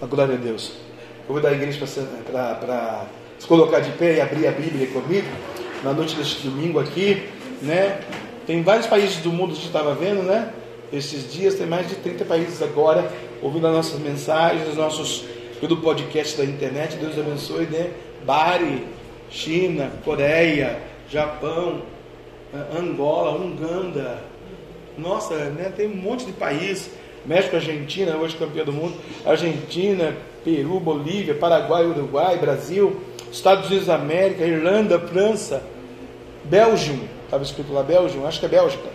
A glória a Deus. Eu vou dar a igreja para se colocar de pé e abrir a Bíblia comigo na noite deste domingo aqui, né? Tem vários países do mundo que a gente estava vendo, né? Esses dias tem mais de 30 países agora ouvindo as nossas mensagens, os nossos pelo podcast da internet. Deus abençoe, né? Bari, China, Coreia, Japão, Angola, Uganda. Nossa, né? Tem um monte de país. México, Argentina, hoje campeão do mundo. Argentina, Peru, Bolívia, Paraguai, Uruguai, Brasil, Estados Unidos da América, Irlanda, França, Bélgio. Estava escrito lá Bélgio, acho que é Bélgica.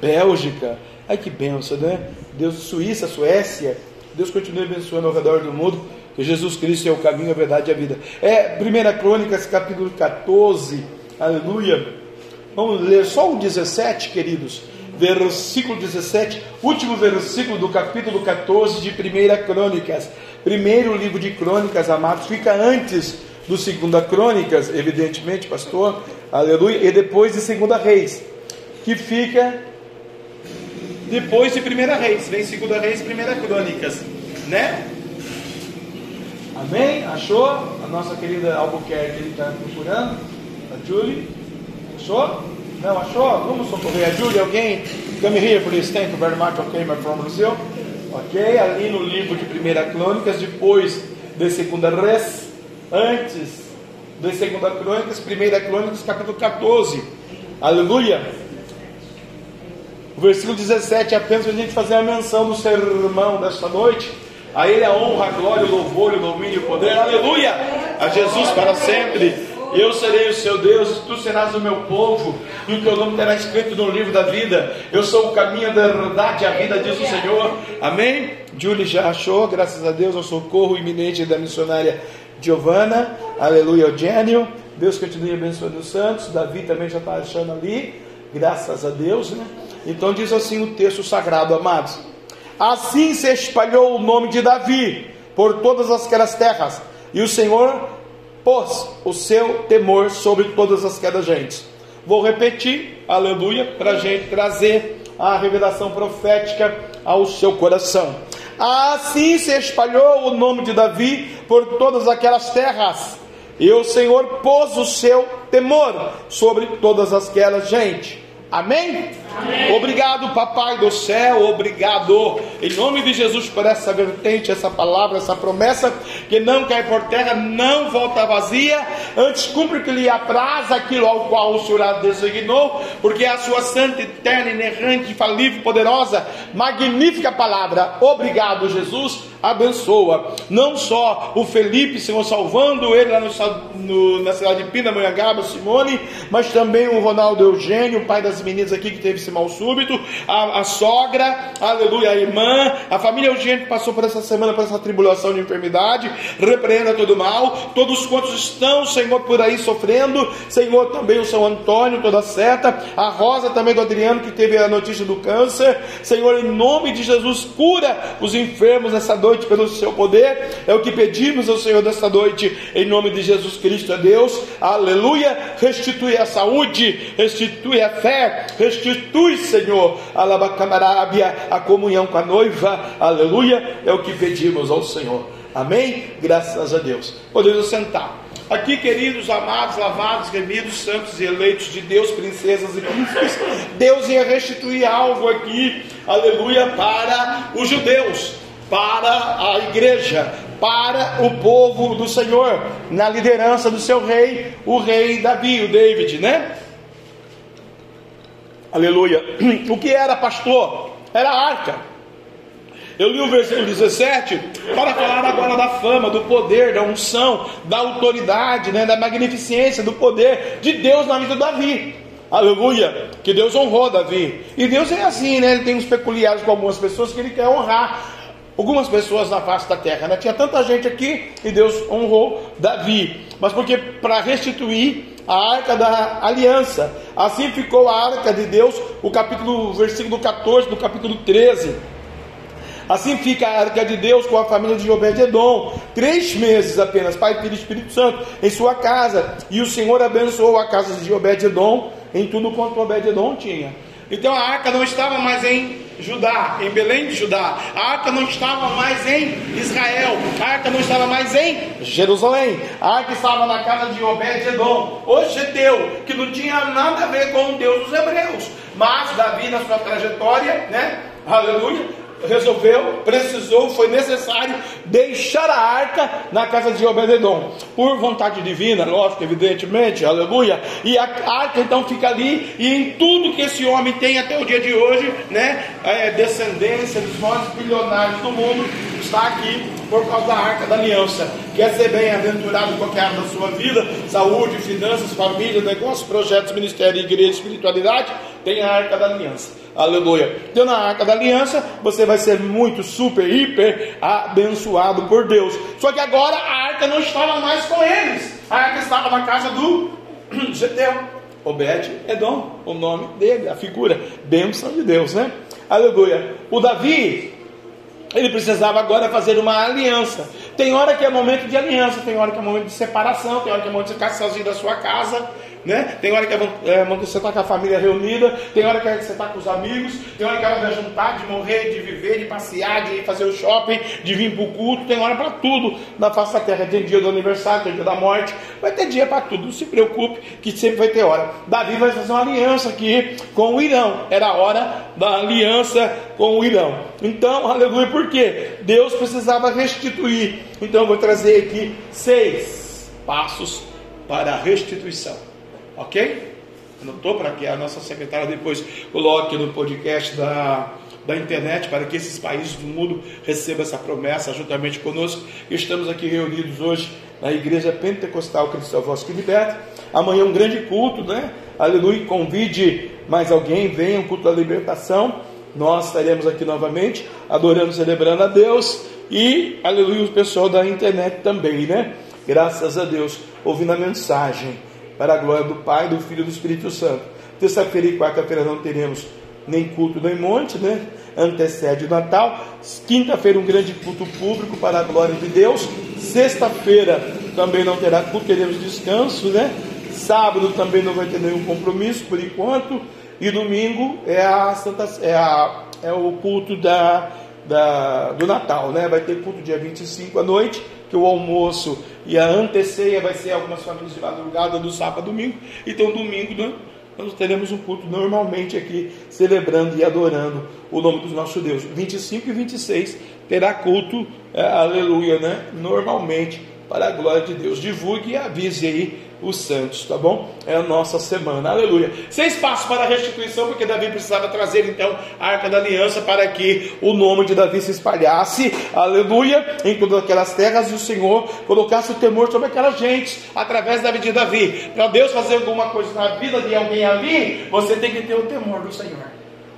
Bélgica. Ai que benção, né? Deus, Suíça, Suécia. Deus continue abençoando ao redor do mundo. Que Jesus Cristo é o caminho, a verdade e a vida. É 1 Crônicas, capítulo 14. Aleluia. Vamos ler só o 17, queridos versículo 17, último versículo do capítulo 14 de 1 Crônicas. Primeiro livro de Crônicas, amados, fica antes do Segunda Crônicas, evidentemente, pastor, aleluia, e depois de Segunda Reis, que fica depois de Primeira Reis, vem Segunda Reis, Primeira Crônicas, né? Amém? Achou? A nossa querida Albuquerque, está procurando, a Julie, achou? Não achou? Vamos socorrer a Julie, alguém? Come here, please. Thank you very much. Okay, my from Brazil. Ok, ali no livro de Primeira Crônicas, depois de Segunda Reis, antes de Segunda Crônicas, Primeira Crônicas, capítulo 14. Aleluia. O versículo 17 é apenas para a gente fazer a menção do sermão desta noite. A Ele a honra, a glória, o louvor, o domínio o poder. Aleluia! A Jesus para sempre. Eu serei o seu Deus, tu serás o meu povo, e o teu nome terá escrito no livro da vida. Eu sou o caminho, a verdade a vida, diz o Senhor. Amém? Julie já achou, graças a Deus, o socorro iminente da missionária Giovana. Aleluia, Eugênio. Deus continue abençoando os santos. Davi também já está achando ali, graças a Deus, né? Então diz assim o texto sagrado, amados. Assim se espalhou o nome de Davi por todas aquelas terras, e o Senhor pôs o seu temor sobre todas as quedas gentes. Vou repetir, aleluia, para a gente trazer a revelação profética ao seu coração. Assim se espalhou o nome de Davi por todas aquelas terras, e o Senhor pôs o seu temor sobre todas aquelas gente. Amém? Amém? Obrigado, Papai do céu, obrigado, em nome de Jesus, por essa vertente, essa palavra, essa promessa, que não cai por terra, não volta vazia, antes cumpre que lhe apraz aquilo ao qual o Senhor a designou, porque é a sua santa, eterna, inerrante, infalível, poderosa, magnífica palavra. Obrigado, Jesus abençoa. Não só o Felipe, Senhor, salvando ele lá no, no, na cidade de Pindamonhangaba, Simone, mas também o Ronaldo Eugênio, pai das meninas aqui que teve esse mal súbito, a, a sogra, aleluia, a irmã, a família Eugênio que passou por essa semana, por essa tribulação de enfermidade, repreenda todo mal, todos quantos estão, Senhor, por aí sofrendo, Senhor, também o São Antônio, toda certa, a Rosa também do Adriano que teve a notícia do câncer, Senhor, em nome de Jesus, cura os enfermos nessa dor noite pelo seu poder. É o que pedimos ao Senhor desta noite, em nome de Jesus Cristo, a Deus. Aleluia. Restitui a saúde, restitui a fé, restitui, Senhor, a labacamarábia, a comunhão com a noiva. Aleluia. É o que pedimos ao Senhor. Amém? Graças a Deus. Podemos sentar. Aqui, queridos, amados, lavados, remidos, santos e eleitos de Deus, princesas e príncipes, Deus ia restituir algo aqui, aleluia, para os judeus para a igreja, para o povo do Senhor, na liderança do seu rei, o rei Davi, o David, né? Aleluia. O que era pastor? Era arca. Eu li o versículo 17 para falar agora da fama, do poder, da unção, da autoridade, né, da magnificência, do poder de Deus na vida de Davi. Aleluia! Que Deus honrou Davi. E Deus é assim, né? Ele tem uns peculiares com algumas pessoas que ele quer honrar algumas pessoas na face da terra. Né? Tinha tanta gente aqui e Deus honrou Davi. Mas porque para restituir a arca da aliança. Assim ficou a arca de Deus, o capítulo, versículo 14 do capítulo 13. Assim fica a arca de Deus com a família de Obed-Edom, três meses apenas, Pai, Filho e Espírito Santo, em sua casa. E o Senhor abençoou a casa de Obed-Edom em tudo quanto Obed-Edom tinha. Então a arca não estava mais em Judá, em Belém de Judá. A arca não estava mais em Israel, a arca não estava mais em Jerusalém. A arca estava na casa de Obed-Edom, o Geteu, que não tinha nada a ver com o Deus dos hebreus. Mas Davi, na sua trajetória, né? Aleluia, resolveu, precisou, foi necessário deixar a arca na casa de Obededon, por vontade divina, lógico, evidentemente, aleluia. E a arca então fica ali, e em tudo que esse homem tem até o dia de hoje, né, é, descendência dos maiores bilionários do mundo, está aqui por causa da arca da aliança. Quer ser bem-aventurado em qualquer área da sua vida, saúde, finanças, família, negócios, projetos, ministério, igreja, espiritualidade, tem a arca da aliança. Aleluia. Então, na arca da aliança, você vai ser muito, super, hiper abençoado por Deus. Só que agora a arca não estava mais com eles. A arca estava na casa do Geteu. Obed Edom, o nome dele, a figura, bênção de Deus, né? Aleluia. O Davi, ele precisava agora fazer uma aliança. Tem hora que é momento de aliança, tem hora que é momento de separação, tem hora que é momento de ficar sozinho da sua casa né? Tem hora que é, você está com a família reunida, tem hora que você está com os amigos, tem hora que ela vai juntar, de morrer, de viver, de passear, de ir fazer o shopping, de vir para o culto, tem hora para tudo na face da terra. Tem dia do aniversário, tem dia da morte, vai ter dia para tudo. Não se preocupe que sempre vai ter hora. Davi vai fazer uma aliança aqui com o Irão. Era a hora da aliança com o Irão. Então, aleluia, por quê? Deus precisava restituir. Então, eu vou trazer aqui seis passos para a restituição. Ok? Anotou para que a nossa secretária depois coloque no podcast da, da internet para que esses países do mundo recebam essa promessa juntamente conosco. Estamos aqui reunidos hoje na Igreja Pentecostal Cristo é Voz que Liberta. Amanhã um grande culto, né? Aleluia. Convide mais alguém, venha um culto da libertação. Nós estaremos aqui novamente, adorando, celebrando a Deus. E, aleluia, o pessoal da internet também, né? Graças a Deus, ouvindo a mensagem para a glória do Pai, do Filho e do Espírito Santo. Terça-feira e quarta-feira não teremos nem culto nem monte, né? Antecede o Natal. Quinta-feira, um grande culto público para a glória de Deus. Sexta-feira também não terá culto, teremos descanso, né? Sábado também não vai ter nenhum compromisso por enquanto. E domingo é, a Santa, é, a, é o culto da, da, do Natal, né? Vai ter culto dia 25 à noite que o almoço e a anteceia vai ser algumas famílias de madrugada do sábado a domingo. Então, domingo né, nós teremos um culto normalmente aqui, celebrando e adorando o nome do nosso Deus. 25 e 26 terá culto, é, aleluia, né? Normalmente, para a glória de Deus. Divulgue e avise aí os santos, tá bom? É a nossa semana, aleluia. Seis passos para restituição, porque Davi precisava trazer então a arca da aliança para que o nome de Davi se espalhasse, aleluia, em todas aquelas terras e o Senhor colocasse o temor sobre aquelas gentes através da vida de Davi. Para Deus fazer alguma coisa na vida de alguém ali, você tem que ter o temor do Senhor.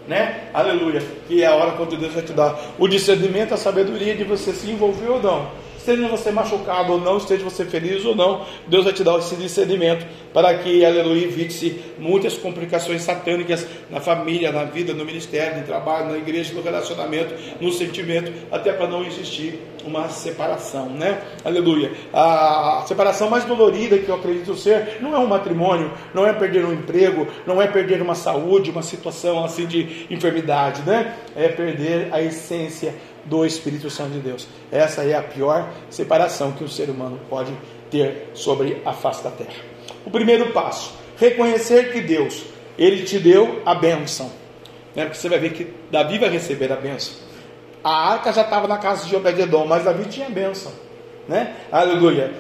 Né? Aleluia. Que é a hora quando Deus vai te dar o discernimento, a sabedoria de você se envolver ou não esteja você machucado ou não, esteja você feliz ou não, Deus vai te dar esse discernimento para que, aleluia, evite-se muitas complicações satânicas na família, na vida, no ministério, no trabalho, na igreja, no relacionamento, no sentimento, até para não existir uma separação, né? Aleluia. A separação mais dolorida que eu acredito ser não é um matrimônio, não é perder um emprego, não é perder uma saúde, uma situação assim de enfermidade, né? É perder a essência do Espírito Santo de Deus. Essa é a pior separação que o ser humano pode ter sobre a face da terra. O primeiro passo, reconhecer que Deus, ele te deu a bênção. Né? Porque você vai ver que Davi vai receber a bênção. A arca já estava na casa de Obededon, mas Davi tinha a bênção. Né? Aleluia.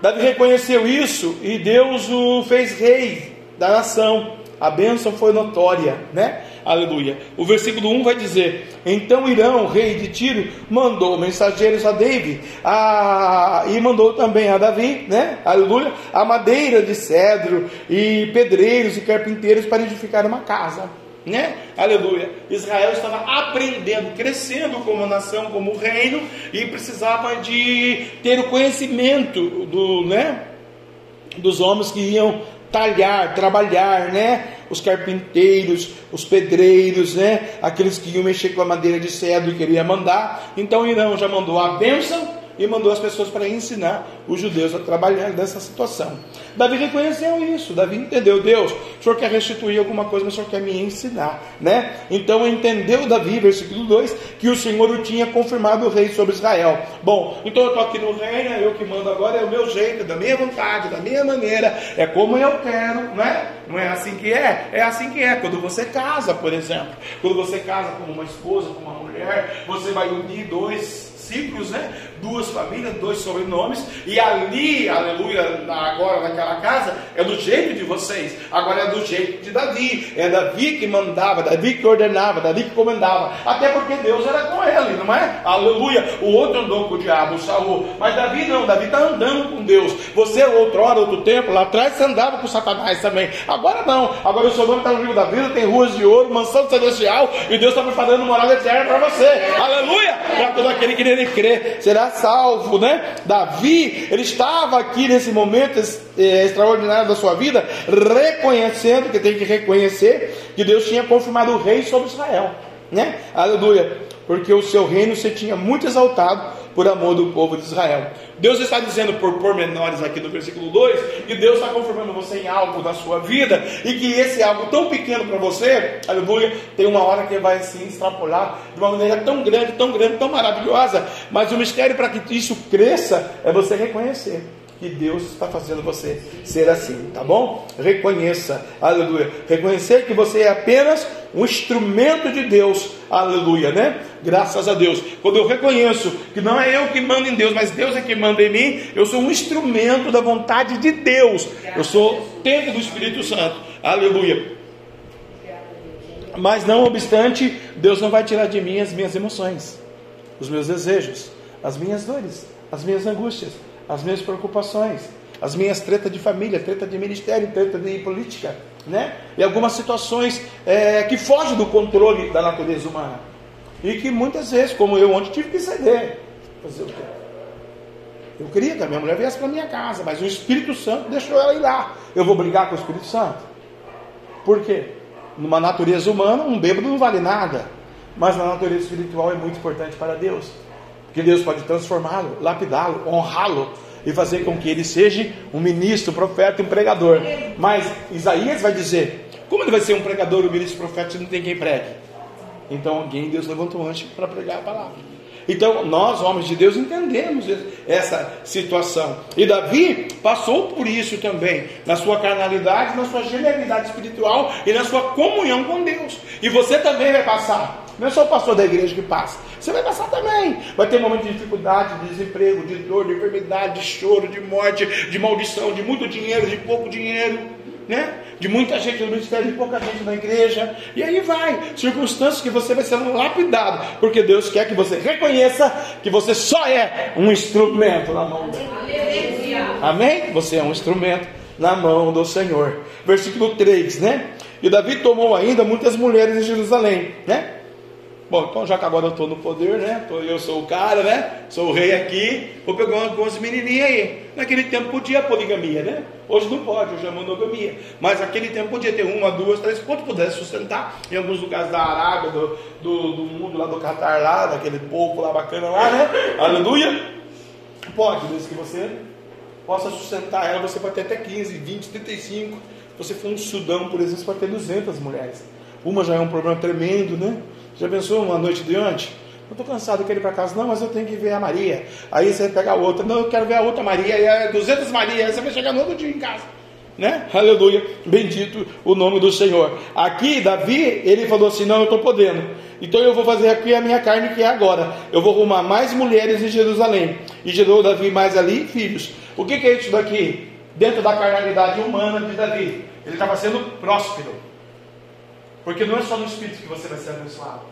Davi reconheceu isso e Deus o fez rei da nação. A bênção foi notória, né? Aleluia. O versículo 1 vai dizer: Então Irão, rei de Tiro, mandou mensageiros a David a, e mandou também a Davi, né? Aleluia. A madeira de cedro e pedreiros e carpinteiros para edificar uma casa. Né? Aleluia. Israel estava aprendendo, crescendo como nação, como reino, e precisava de ter o conhecimento do, né, dos homens que iam talhar, trabalhar, né? Os carpinteiros, os pedreiros, né? Aqueles que iam mexer com a madeira de cedro e queria mandar. Então Irão já mandou a bênção e mandou as pessoas para ensinar os judeus a trabalhar nessa situação. Davi reconheceu isso, Davi entendeu, Deus, o Senhor quer restituir alguma coisa, mas o Senhor quer me ensinar, né? Então entendeu Davi, versículo 2, que o Senhor o tinha confirmado o rei sobre Israel. Bom, então eu estou aqui no reino, eu que mando agora, é o meu jeito, da minha vontade, da minha maneira, é como eu quero, não é? Não é assim que é? É assim que é. Quando você casa, por exemplo, quando você casa com uma esposa, com uma mulher, você vai unir dois ciclos, né? Duas famílias, dois sobrenomes, e ali, aleluia, agora naquela casa, é do jeito de vocês, agora é do jeito de Davi, é Davi que mandava, Davi que ordenava, Davi que comandava, até porque Deus era com ele, não é? Aleluia, o outro andou com o diabo, o Saul, mas Davi não, Davi está andando com Deus, você outrora, outro tempo, lá atrás você andava com Satanás também, agora não, agora o seu nome está no livro da vida, tem ruas de ouro, mansão celestial, e Deus está preparando morada eterna para você, aleluia, para todo aquele que nele crê, será salvo, né? Davi, ele estava aqui nesse momento é, extraordinário da sua vida, reconhecendo que tem que reconhecer que Deus tinha confirmado o rei sobre Israel, né? Aleluia, porque o seu reino se tinha muito exaltado por amor do povo de Israel. Deus está dizendo por pormenores aqui no versículo 2 que Deus está confirmando você em algo da sua vida e que esse algo tão pequeno para você, aleluia, tem uma hora que vai se extrapolar de uma maneira tão grande, tão grande, tão maravilhosa. Mas o mistério para que isso cresça é você reconhecer que Deus está fazendo você ser assim, tá bom? Reconheça, aleluia. Reconhecer que você é apenas um instrumento de Deus, aleluia, né? Graças a Deus. Quando eu reconheço que não é eu que mando em Deus, mas Deus é que manda em mim, eu sou um instrumento da vontade de Deus. Eu sou templo do Espírito Santo, aleluia. Mas não obstante, Deus não vai tirar de mim as minhas emoções, os meus desejos, as minhas dores, as minhas angústias as minhas preocupações, as minhas tretas de família, treta de ministério, treta de política, né? E algumas situações é, que fogem do controle da natureza humana. E que muitas vezes, como eu ontem, tive que ceder. Fazer o quê? Eu queria que a minha mulher viesse para minha casa, mas o Espírito Santo deixou ela ir lá. Eu vou brigar com o Espírito Santo? Por quê? Numa natureza humana, um bêbado não vale nada. Mas na natureza espiritual é muito importante para Deus. Porque Deus pode transformá-lo, lapidá-lo, honrá-lo e fazer com que ele seja um ministro, um profeta, um pregador. Mas Isaías vai dizer: como ele vai ser um pregador, um ministro, um profeta, se não tem quem pregue? Então alguém Deus levantou antes para pregar a palavra. Então, nós, homens de Deus, entendemos essa situação. E Davi passou por isso também, na sua carnalidade, na sua genialidade espiritual e na sua comunhão com Deus. E você também vai passar. Não é só o pastor da igreja que passa. Você vai passar também. Vai ter momentos de dificuldade, de desemprego, de dor, de enfermidade, de choro, de morte, de maldição, de muito dinheiro, de pouco dinheiro. Né? De muita gente no ministério, de pouca gente na igreja, e aí vai, circunstâncias que você vai ser lapidado, porque Deus quer que você reconheça que você só é um instrumento na mão dele. Amém? Você é um instrumento na mão do Senhor. Versículo 3, né? E Davi tomou ainda muitas mulheres em Jerusalém, né? Bom, então já que agora eu estou no poder, né? Eu sou o cara, né? Sou o rei aqui, vou pegar algumas menininhas aí. Naquele tempo podia poligamia, né? Hoje não pode, hoje é monogamia. Mas naquele tempo podia ter uma, duas, três, quanto pudesse sustentar. Em alguns lugares da Arábia, do, do, do mundo lá do Catar, lá, daquele povo lá bacana lá, né? Aleluia. Pode, desde que você possa sustentar ela, você pode ter até 15, 20, 35. Se você for um Sudão, por exemplo, você pode ter 200 mulheres. Uma já é um problema tremendo, né? Já pensou uma noite de ontem? Eu estou cansado, eu quero ir para casa. Não, mas eu tenho que ver a Maria. Aí você pega a outra. Não, eu quero ver a outra Maria. E é 200 Maria. Aí você vai chegar no outro dia em casa. Né? Aleluia. Bendito o nome do Senhor. Aqui, Davi, ele falou assim: Não, eu estou podendo. Então eu vou fazer aqui a minha carne que é agora. Eu vou arrumar mais mulheres em Jerusalém. E gerou Davi mais ali filhos. O que, que é isso daqui? Dentro da carnalidade humana de Davi. Ele estava sendo próspero. Porque não é só no espírito que você vai ser abençoado.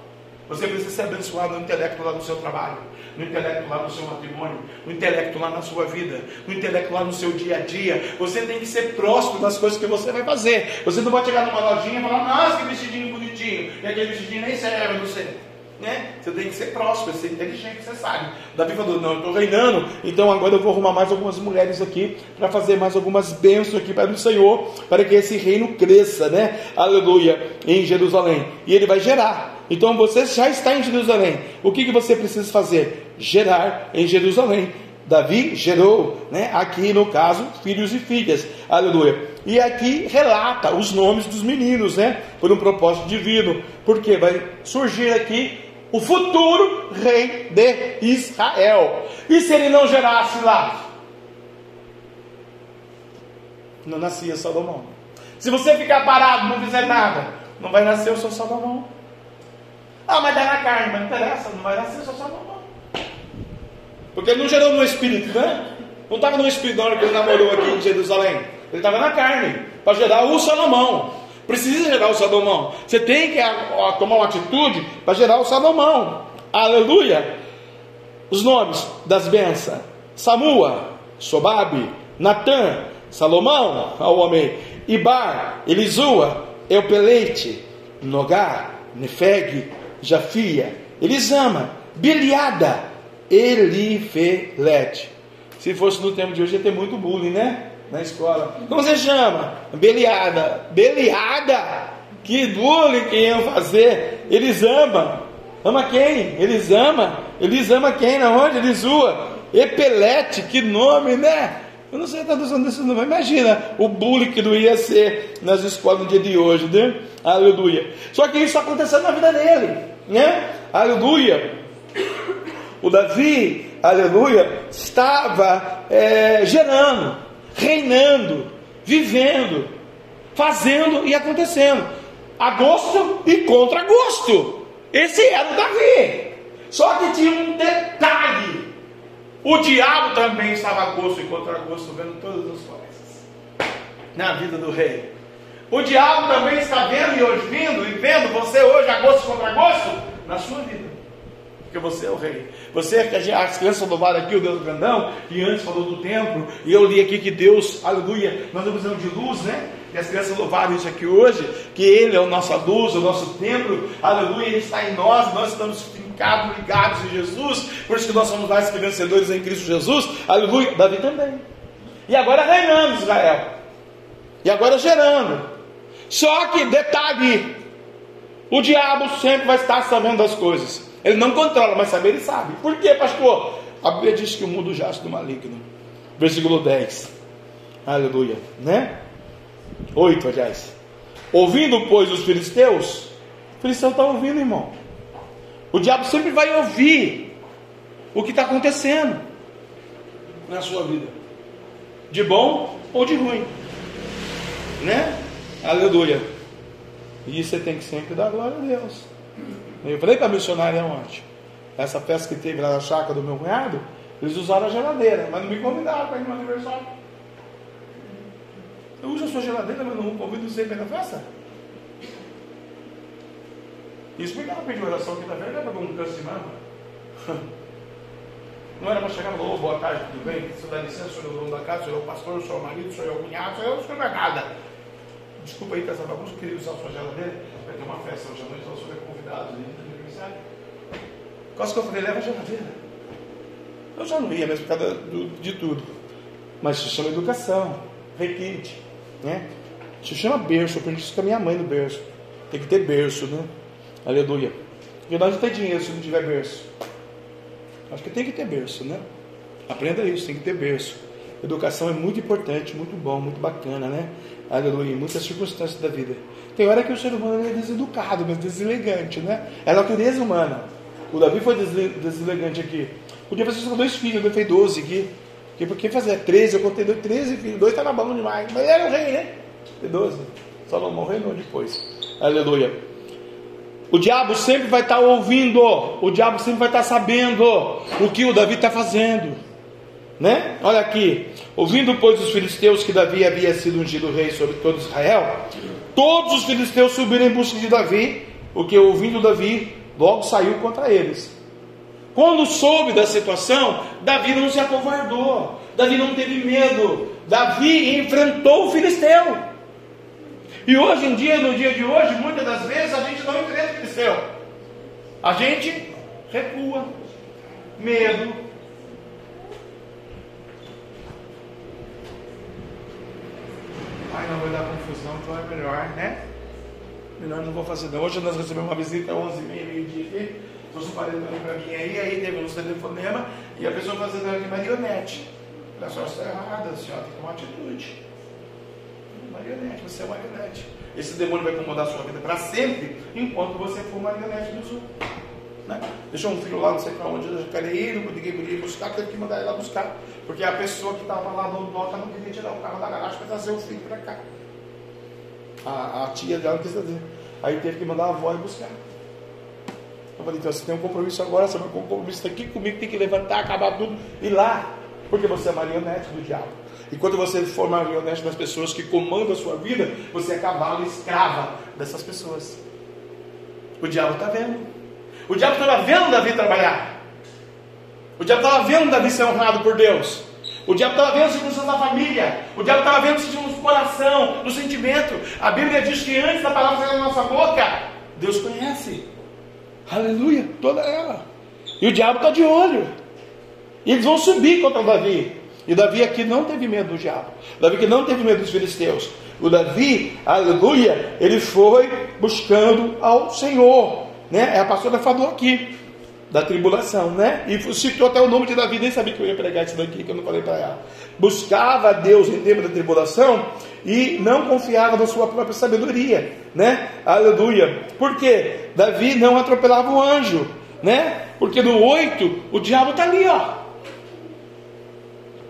Você precisa ser abençoado no intelecto lá no seu trabalho, no intelecto lá no seu matrimônio, no intelecto lá na sua vida, no intelecto lá no seu dia a dia. Você tem que ser próximo das coisas que você vai fazer. Você não pode chegar numa lojinha e falar, nossa, que vestidinho bonitinho, e aquele vestidinho nem serve você. Né? Você tem que ser próximo, ser inteligente, você sabe. Davi falou: Não, eu estou reinando, então agora eu vou arrumar mais algumas mulheres aqui para fazer mais algumas bênçãos aqui para o Senhor, para que esse reino cresça, né? Aleluia, em Jerusalém. E ele vai gerar. Então você já está em Jerusalém. O que, que você precisa fazer? gerar em Jerusalém. Davi gerou, né, aqui no caso, filhos e filhas. Aleluia. E aqui relata os nomes dos meninos, né, por um propósito divino, porque vai surgir aqui o futuro rei de Israel. E se ele não gerasse lá? Não nascia Salomão. Se você ficar parado, não fizer nada, não vai nascer o seu Salomão. Ah, mas dá na carne, mas não interessa, não vai nascer o seu Salomão. Porque ele não gerou no espírito, né? Não estava no espírito na hora que ele namorou aqui em Jerusalém. Ele estava na carne, para gerar o Salomão. Precisa gerar o Salomão. Você tem que tomar uma atitude para gerar o Salomão. Aleluia. Os nomes das bênçãos: Samua, Sobabe, Natã, Salomão, ao homem, Ibar, Elisua, Eupelete, Nogar, Nefeg, Jafia, Elisama, Biliada, Elifelete. Se fosse no tempo de hoje, ia ter muito bullying, né? Na escola. Como você chama? Beliada. Beliada? Que bullying que iam fazer? Eles amam. Ama quem? Eles amam. Eles amam quem? Na onde? Elisua. Epelete, que nome, né? Eu não sei a tradução desse nome. Imagina o bullying que não ia ser nas escolas no dia de hoje, né? Aleluia. Só que isso aconteceu na vida dele, né? Aleluia. O Davi, aleluia, estava é, gerando, reinando, vivendo, fazendo e acontecendo. A gosto e contra gosto. Esse era o Davi. Só que tinha um detalhe. O diabo também estava a gosto e contra gosto, vendo todas as coisas na vida do rei. O diabo também está vendo e ouvindo e vendo você hoje a gosto contra gosto na sua vida. Porque você é o rei. Você é que as crianças louvaram aqui o Deus grandão, e antes falou do templo, e eu li aqui que Deus, aleluia, nós estamos visão de luz, né? E as crianças louvaram isso aqui hoje, que Ele é a nossa luz, o nosso templo, aleluia, Ele está em nós, nós estamos fincados, ligados em Jesus, por isso que nós somos mais que vencedores em Cristo Jesus, aleluia, Davi também. E agora reinando Israel, e agora gerando, só que, detalhe, o diabo sempre vai estar sabendo das coisas. Ele não controla, mas saber ele sabe. Por quê, pastor? A Bíblia diz que o mundo jaz do maligno. Versículo 10. Aleluia. Né? 8, aliás. Ouvindo, pois, os filisteus, o filisteu está ouvindo, irmão. O diabo sempre vai ouvir o que está acontecendo na sua vida, de bom ou de ruim, né? Aleluia. E você tem que sempre dar glória a Deus. Eu falei para a missionária ontem, essa festa que teve lá na chácara do meu cunhado, eles usaram a geladeira, mas não me convidaram para ir no aniversário. Eu uso a sua geladeira, mas não convido você para ir na festa? Isso me uma pedir oração frente, não é para um câncer de mama. Não era para chegar no oh, boa tarde, tudo bem? Você dá licença, é o dono da casa, senhor é o pastor, é o marido, senhor é o cunhado, senhor é o supermercado. Desculpa aí, essa bagunça, queria usar a sua geladeira. Vai ter uma festa hoje à noite, então né? aniversário. Quase que eu falei, leva a geladeira. Eu já não ia mesmo por causa do, de tudo. Mas se chama educação, requinte, né? Se chama berço, aprendi isso com a minha mãe no berço. Tem que ter berço, né? Aleluia. E nós não tem dinheiro se não tiver berço. Acho que tem que ter berço, né? Aprenda isso, tem que ter berço. Educação é muito importante, muito bom, muito bacana, né? Aleluia, em muitas circunstâncias da vida. Tem hora que o ser humano é deseducado, mas deselegante, né? É a natureza humana. O Davi foi deselegante aqui. Podia fazer só dois filhos, eu fez 12 aqui. Porque por que fazer 13? Eu contei 13 filhos, dois estavam bom demais. Mas era o rei, né? Foi 12. Salomão reinou depois. Aleluia. O diabo sempre vai estar ouvindo, o diabo sempre vai estar sabendo o que o Davi está fazendo. Né? Olha aqui, ouvindo pois os filisteus que Davi havia sido ungido rei sobre todo Israel, todos os filisteus subiram em busca de Davi, porque ouvindo Davi, logo saiu contra eles. Quando soube da situação, Davi não se acovardou, Davi não teve medo, Davi enfrentou o filisteu. E hoje em dia, no dia de hoje, muitas das vezes a gente não enfrenta o filisteu, a gente recua, medo, Ai, não vai dar confusão, então é melhor, né? Melhor não vou fazer não. Hoje nós recebemos uma visita às 11h30, meio-dia aqui. Trouxe um panetone para mim aí, aí teve um telefonema e a pessoa fazendo aqui marionete. Olha só, está errada, senhora tem que tomar atitude. Marionete, você é marionete. Esse demônio vai incomodar a sua vida para sempre, enquanto você for marionete dos outros. Né? Deixou um filho lá, não sei para onde, eu queria ir, não podia buscar, teve que mandar ele lá buscar. Porque a pessoa que estava lá no nota não queria tirar o carro da garagem para trazer o filho para cá. A, a, tia dela não quis trazer. Aí teve que mandar a avó ir buscar. Eu falei, então você tem um compromisso agora, você vai um compromisso aqui comigo, tem que levantar, acabar tudo, e lá, porque você é marionete do diabo. E quando você for marionete das pessoas que comandam a sua vida, você é cavalo escrava dessas pessoas. O diabo está vendo. O diabo estava vendo Davi trabalhar. O diabo estava vendo Davi ser honrado por Deus. O diabo estava vendo as circunstâncias da família. O diabo estava vendo se no coração, no sentimento. A Bíblia diz que antes da palavra sair da nossa boca, Deus conhece. Aleluia, toda ela. E o diabo está de olho. E eles vão subir contra Davi. E Davi aqui não teve medo do diabo. Davi que não teve medo dos filisteus. O Davi, aleluia, ele foi buscando ao Senhor. Né? A pastora falou aqui da tribulação, né? E citou até o nome de Davi, nem sabia que eu ia pregar isso daqui, que eu não falei para ela. Buscava a Deus em tempo da tribulação e não confiava na sua própria sabedoria, né? Aleluia. Por quê? Davi não atropelava o anjo, né? Porque no 8 o diabo está ali, ó.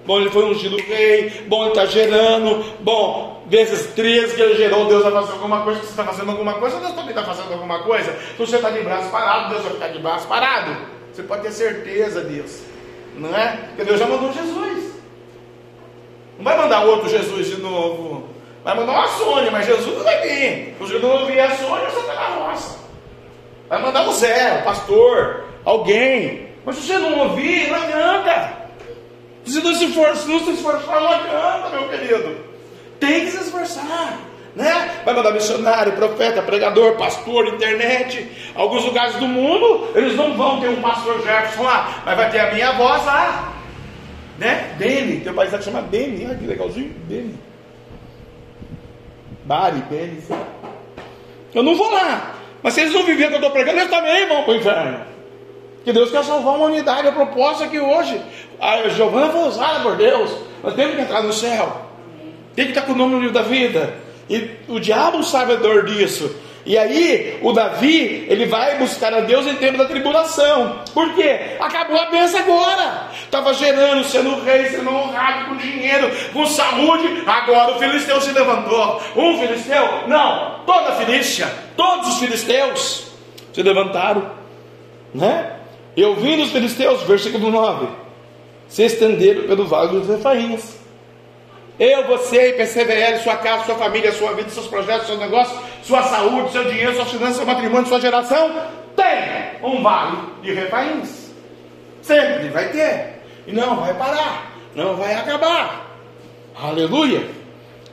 Bom, ele foi ungido rei, bom, ele está gerando, bom, desses três que ele gerou, Deus vai fazer alguma coisa, você está fazendo alguma coisa, Deus também está fazendo alguma coisa. Se você está de braço parado, Deus vai ficar de braço parado. Você pode ter certeza disso, não é? Porque Deus já mandou Jesus. Não vai mandar outro Jesus de novo. Vai mandar uma Sônia, mas Jesus não vai vir. Se não ouvir a Sônia, você está na roça. Vai mandar o Zé, o pastor, alguém. Mas se você não ouvir, não adianta. Se não se não se esforçar, não adianta, meu querido. Tem que se esforçar. Né? Vai mandar missionário, profeta, pregador, pastor, internet. Alguns lugares do mundo, eles não vão ter um pastor Jefferson lá, mas vai ter a minha voz lá. Né? Beni, tem um país que chama Beni, olha que legalzinho, Beni. Bari, Beni. Eu não vou lá. Mas se eles não viverem o que eu estou pregando, eles também vão para o inferno. Que Deus quer salvar uma unidade. A proposta é que hoje a Giovana foi usada por Deus. Nós temos que entrar no céu. Tem que estar com o nome no livro da vida. E o diabo sabe a dor disso. E aí, o Davi, ele vai buscar a Deus em tempo da tribulação. Por quê? Acabou a bênção agora. Estava gerando, sendo rei, sendo honrado com dinheiro, com saúde. Agora o filisteu se levantou. Um filisteu? Não, toda a Filístia, todos os filisteus se levantaram. Né? E ouvindo os filisteus, versículo 9, se estenderam pelo vale dos Refaíns. Eu, você, PCVL, sua casa, sua família, sua vida, seus projetos, seus negócios, sua saúde, seu dinheiro, suas finanças, seu matrimônio, sua geração, tem um vale de Refaíns. Sempre vai ter. E não vai parar, não vai acabar. Aleluia.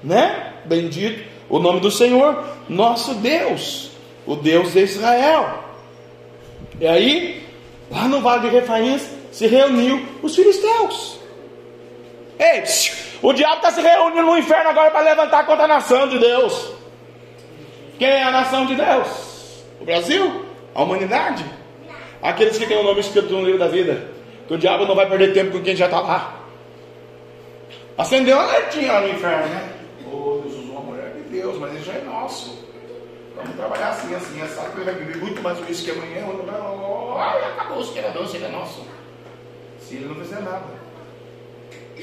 Né? Bendito o nome do Senhor, nosso Deus, o Deus de Israel. E aí, Lá no Vale de Refaíns se reuniu os filisteus. Ei, o diabo está se reunindo no inferno agora para levantar contra a nação de Deus. Quem é a nação de Deus? O Brasil? A humanidade? Aqueles que têm o nome escrito no livro da vida. Que o diabo não vai perder tempo com quem já está lá. Acendeu uma leitinha lá no inferno, né? Oh, Deus usou uma mulher de Deus, mas isso já é nosso. Vamos trabalhar assim, assim, sabe que ele vai beber muito mais uísque amanhã, olha, acabou, se ele é doce, ele é nosso. Se ele não fizer nada.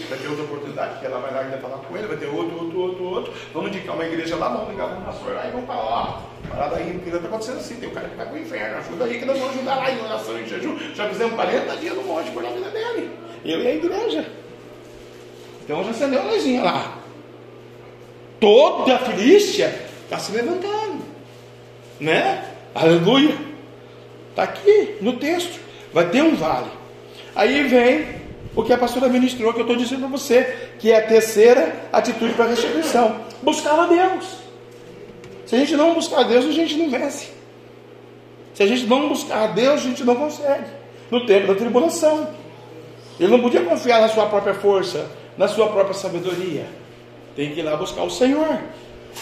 Vai ter outra oportunidade, que ela vai lá ainda falar com ele, vai ter outro, outro, outro, outro. Vamos indicar uma igreja lá, vamos ligar o pastor lá e vamos falar, ó, parada aí, porque está acontecendo assim, tem um cara que vai para o inferno, ajuda aí que nós vamos ajudar lá em oração e jejum. Já fizemos 40 dias no monte por na vida dele. Ele e a igreja. Então já acendeu a luzinha lá. Toda a Filístia está se levantando né? Aleluia. Está aqui no texto. Vai ter um vale. Aí vem o que a pastora ministrou, que eu estou dizendo para você, que é a terceira atitude para a restituição: buscar a Deus. Se a gente não buscar a Deus, a gente não vence. Se a gente não buscar a Deus, a gente não consegue. No tempo da tribulação. Ele não podia confiar na sua própria força, na sua própria sabedoria. Tem que ir lá buscar o Senhor.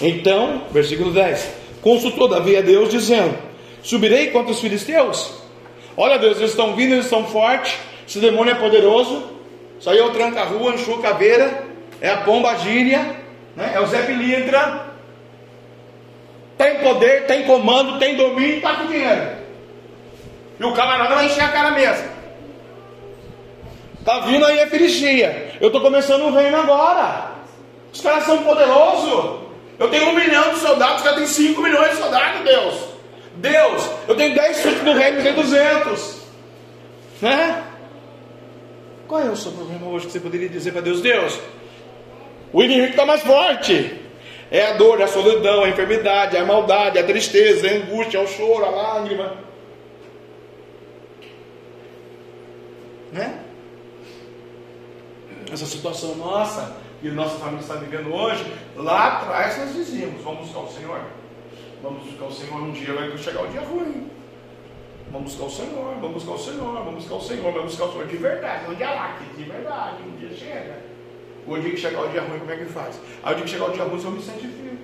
Então, versículo 10: Consultou Davi a Deus, dizendo: Subirei contra os filisteus? Olha Deus, eles estão vindo, eles estão fortes, esse demônio é poderoso. Isso aí é o tranca-rua, enxu caveira, é a pomba gíria, né? é o Zé Pilintra. Tem poder, tem comando, tem domínio, está com dinheiro. E o camarada vai encher a cara mesmo. Tá vindo aí a Filistia. Eu estou começando um reino agora. Os caras são poderosos. Eu tenho um milhão de soldados, os caras têm cinco milhões de soldados, Deus. Deus, eu tenho dez súditos do reino, tem duzentos. Né? Qual é o seu problema hoje que você poderia dizer para Deus? Deus, o inimigo está mais forte. É a dor, é a solidão, a enfermidade, a maldade, a tristeza, a angústia, o choro, a lágrima. Né? Essa situação nossa e nossa família está vivendo hoje, lá atrás nós dizíamos, vamos buscar o Senhor. Vamos buscar o Senhor, um dia vai chegar o dia ruim. Vamos buscar o Senhor, vamos buscar o Senhor, vamos buscar o Senhor, vamos buscar o Senhor de verdade, não de alaque, de verdade, um dia chega. O dia que chegar o dia ruim, como é que faz? Aí o dia que chegar o dia ruim, eu me santifico.